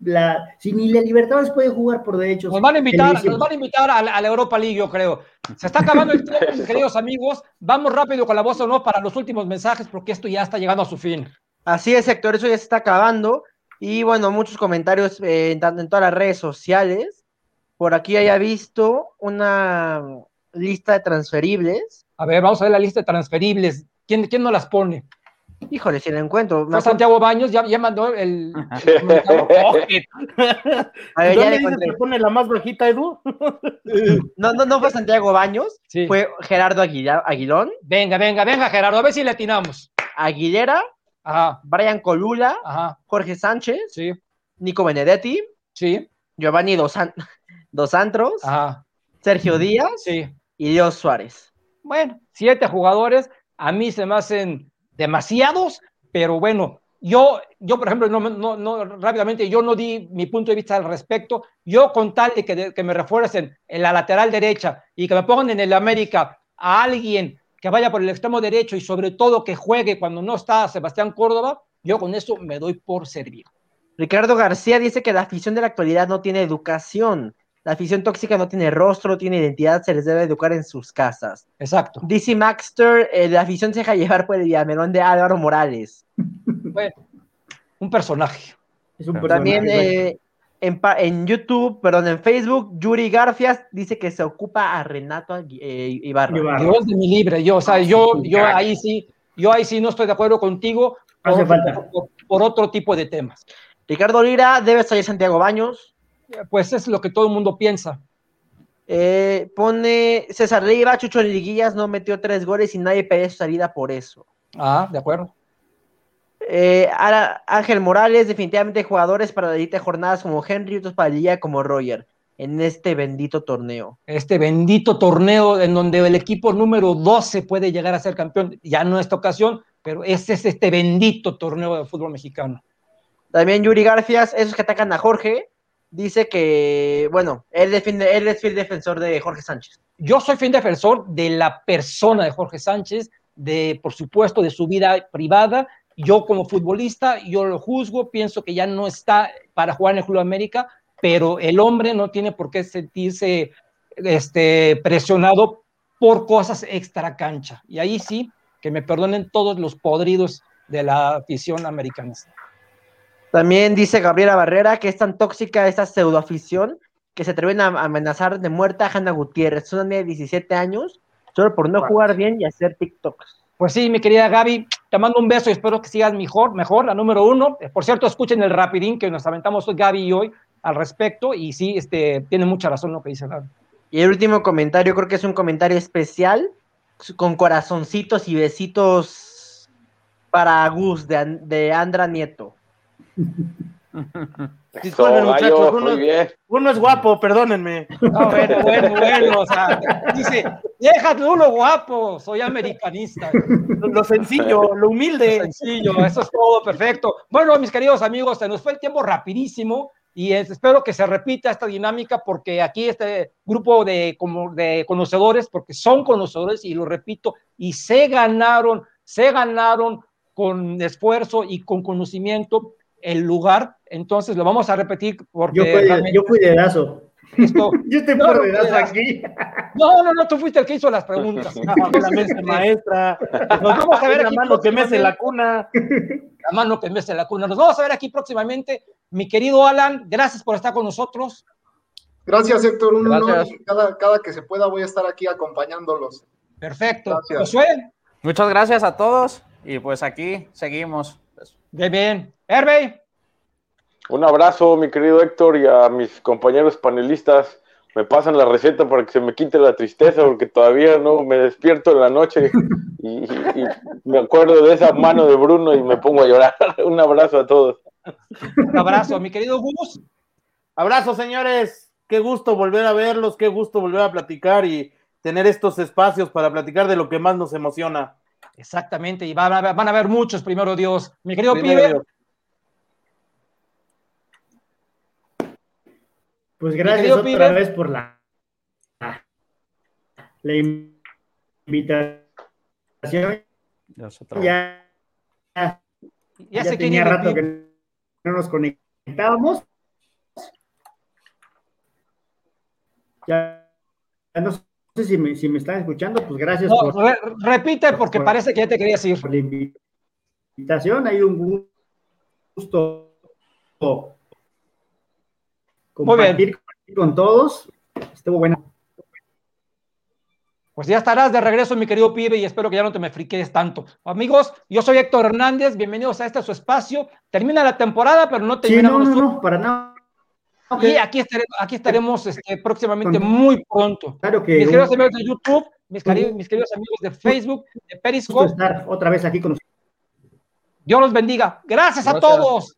Speaker 3: la. Si ni la Libertadores puede jugar por derechos.
Speaker 1: Nos van a invitar, nos van a invitar a la, a la Europa League, yo creo. Se está acabando el tiempo, mis queridos amigos. Vamos rápido con la voz o no para los últimos mensajes, porque esto ya está llegando a su fin.
Speaker 2: Así es, Héctor, eso ya se está acabando. Y bueno, muchos comentarios eh, en, en todas las redes sociales. Por aquí haya visto una lista de transferibles.
Speaker 1: A ver, vamos a ver la lista de transferibles. ¿Quién, quién no las pone?
Speaker 2: Híjole, si la encuentro.
Speaker 1: Fue Santiago Baños, ya, ya mandó el.
Speaker 2: A ver, ya
Speaker 4: ¿Dónde
Speaker 2: le encontré.
Speaker 4: pone la más bajita, Edu?
Speaker 2: No, no, no fue Santiago Baños,
Speaker 1: Sí.
Speaker 2: fue Gerardo Aguila- Aguilón,
Speaker 1: Venga, venga, venga, Gerardo, a ver si le atinamos.
Speaker 2: Aguilera,
Speaker 1: Ajá,
Speaker 2: Brian Colula,
Speaker 1: ajá,
Speaker 2: Jorge Sánchez,
Speaker 1: sí,
Speaker 2: Nico Benedetti,
Speaker 1: sí,
Speaker 2: Giovanni Dos, San- Dos Santos,
Speaker 1: ajá,
Speaker 2: Sergio Díaz
Speaker 1: sí.
Speaker 2: y Dios Suárez.
Speaker 1: Bueno, siete jugadores, a mí se me hacen demasiados, pero bueno, yo, yo por ejemplo, no, no, no, rápidamente, yo no di mi punto de vista al respecto. Yo con tal de que, que me refuercen en la lateral derecha y que me pongan en el América a alguien que vaya por el extremo derecho y sobre todo que juegue cuando no está Sebastián Córdoba, yo con eso me doy por servido.
Speaker 2: Ricardo García dice que la afición de la actualidad no tiene educación. La afición tóxica no tiene rostro, no tiene identidad, se les debe educar en sus casas.
Speaker 1: Exacto.
Speaker 2: DC Maxter, eh, la afición se deja llevar por el diamelón de Álvaro Morales.
Speaker 1: Bueno, un personaje.
Speaker 3: Es un
Speaker 2: También
Speaker 3: personaje,
Speaker 2: eh, en, YouTube, perdón, en Facebook, Yuri Garfias dice que se ocupa a Renato eh, Ibarra.
Speaker 3: Ibarra.
Speaker 1: Dios de mi libre, yo, o sea, yo, yo ahí sí, yo ahí sí no estoy de acuerdo contigo
Speaker 3: Hace
Speaker 1: por,
Speaker 3: falta.
Speaker 1: por- por otro tipo de temas.
Speaker 2: Ricardo Lira, debe salir Santiago Baños.
Speaker 1: Pues es lo que todo el mundo piensa.
Speaker 2: Eh, pone César Leiva, Chucho Liguillas no metió tres goles y nadie pedía su salida por eso.
Speaker 1: Ah, de acuerdo.
Speaker 2: Eh, Ara- Ángel Morales, definitivamente jugadores para la jornadas como Henry otros para la como Roger en este bendito torneo.
Speaker 1: Este bendito torneo en donde el equipo número 12 puede llegar a ser campeón, ya no esta ocasión, pero ese es este bendito torneo de fútbol mexicano.
Speaker 2: También Yuri Garfias, esos que atacan a Jorge, dice que, bueno, él, defiende, él es fiel defensor de Jorge Sánchez.
Speaker 1: Yo soy fin defensor de la persona de Jorge Sánchez, de, por supuesto, de su vida privada. Yo como futbolista, yo lo juzgo, pienso que ya no está para jugar en el Club América, pero el hombre no tiene por qué sentirse este, presionado por cosas extra cancha. Y ahí sí, que me perdonen todos los podridos de la afición americanista.
Speaker 2: También dice Gabriela Barrera que es tan tóxica esta pseudoafición que se atreven a amenazar de muerte a Hanna Gutiérrez. Es una niña de 17 años, solo por no jugar bien y hacer TikToks.
Speaker 1: Pues sí, mi querida Gaby, te mando un beso y espero que sigas mejor, mejor, la número uno. Por cierto, escuchen el rapidín que nos aventamos hoy Gaby y hoy al respecto y sí, este, tiene mucha razón lo que dice Gaby.
Speaker 2: Y el último comentario, creo que es un comentario especial, con corazoncitos y besitos para Gus de, de Andra Nieto.
Speaker 4: Disculpen, muchachos, uno, uno es guapo, perdónenme.
Speaker 1: No, bueno, bueno, bueno, o sea, dice, déjate uno guapo, soy americanista.
Speaker 4: Lo, lo sencillo, lo humilde.
Speaker 1: Sencillo, eso es todo perfecto. Bueno, mis queridos amigos, se nos fue el tiempo rapidísimo y es- espero que se repita esta dinámica porque aquí este grupo de, como de conocedores, porque son conocedores y lo repito, y se ganaron, se ganaron con esfuerzo y con conocimiento el lugar. Entonces lo vamos a repetir porque
Speaker 3: Yo fui,
Speaker 1: realmente
Speaker 3: yo fui dedazo.
Speaker 1: esto-
Speaker 3: Yo estoy
Speaker 1: No,
Speaker 3: por
Speaker 1: no,
Speaker 3: dedazo aquí.
Speaker 1: No, no, no, tú fuiste el que hizo las preguntas.
Speaker 4: La maestra.
Speaker 1: Nos vamos a ver
Speaker 4: la
Speaker 1: aquí
Speaker 4: mano que mece la cuna.
Speaker 1: la mano que mece la cuna. Nos vamos a ver aquí próximamente. Mi querido Alan, gracias por estar con nosotros.
Speaker 7: Gracias, Héctor. Un honor
Speaker 6: Gracias.
Speaker 7: cada, cada que se pueda voy a estar aquí acompañándolos.
Speaker 1: Perfecto.
Speaker 7: Gracias.
Speaker 1: Josué,
Speaker 6: Muchas gracias a todos y pues aquí seguimos.
Speaker 1: bien, bien. Hervey,
Speaker 5: Un abrazo, mi querido Héctor, y a mis compañeros panelistas. Me pasan la receta para que se me quite la tristeza, porque todavía no me despierto en la noche y, y- y me acuerdo de esa mano de Bruno y me pongo a llorar. Un abrazo a todos.
Speaker 1: un abrazo. Mi querido Gus,
Speaker 4: Abrazo, señores. Qué gusto volver a verlos, qué gusto volver a platicar y tener estos espacios para platicar de lo que más nos emociona.
Speaker 1: exactamente. Y van a, ver- van a ver muchos, primero Dios. Mi querido
Speaker 4: Primero
Speaker 1: Pibe,
Speaker 4: Dios.
Speaker 3: Pues gracias otra
Speaker 1: Pibe.
Speaker 3: vez por la, la invitación. Ya, ya,
Speaker 1: ya, se
Speaker 3: tenía rato que no nos conectábamos. Ya, ya no sé si me, si me están escuchando, pues gracias
Speaker 1: No,
Speaker 3: por,
Speaker 1: re- repite porque
Speaker 3: por-
Speaker 1: parece que ya te querías ir.
Speaker 3: por la invitación. Hay un gusto compartir con todos. Estuvo bueno.
Speaker 1: Pues ya estarás de regreso, mi querido pibe, y espero que ya no te me friques tanto. Amigos, yo soy Héctor Hernández, bienvenidos a este su espacio. Termina la temporada, pero no
Speaker 3: Sí,
Speaker 1: termina
Speaker 3: no, no, no, para nada.
Speaker 1: Y aquí estaremos, aquí estaremos este, próximamente, muy pronto.
Speaker 3: Claro que
Speaker 1: Mis queridos amigos de YouTube, mis,
Speaker 3: Ujú.
Speaker 1: mis queridos amigos de Facebook, de Periscope,
Speaker 3: estar otra vez aquí con ustedes.
Speaker 1: Dios los bendiga. Gracias a todos.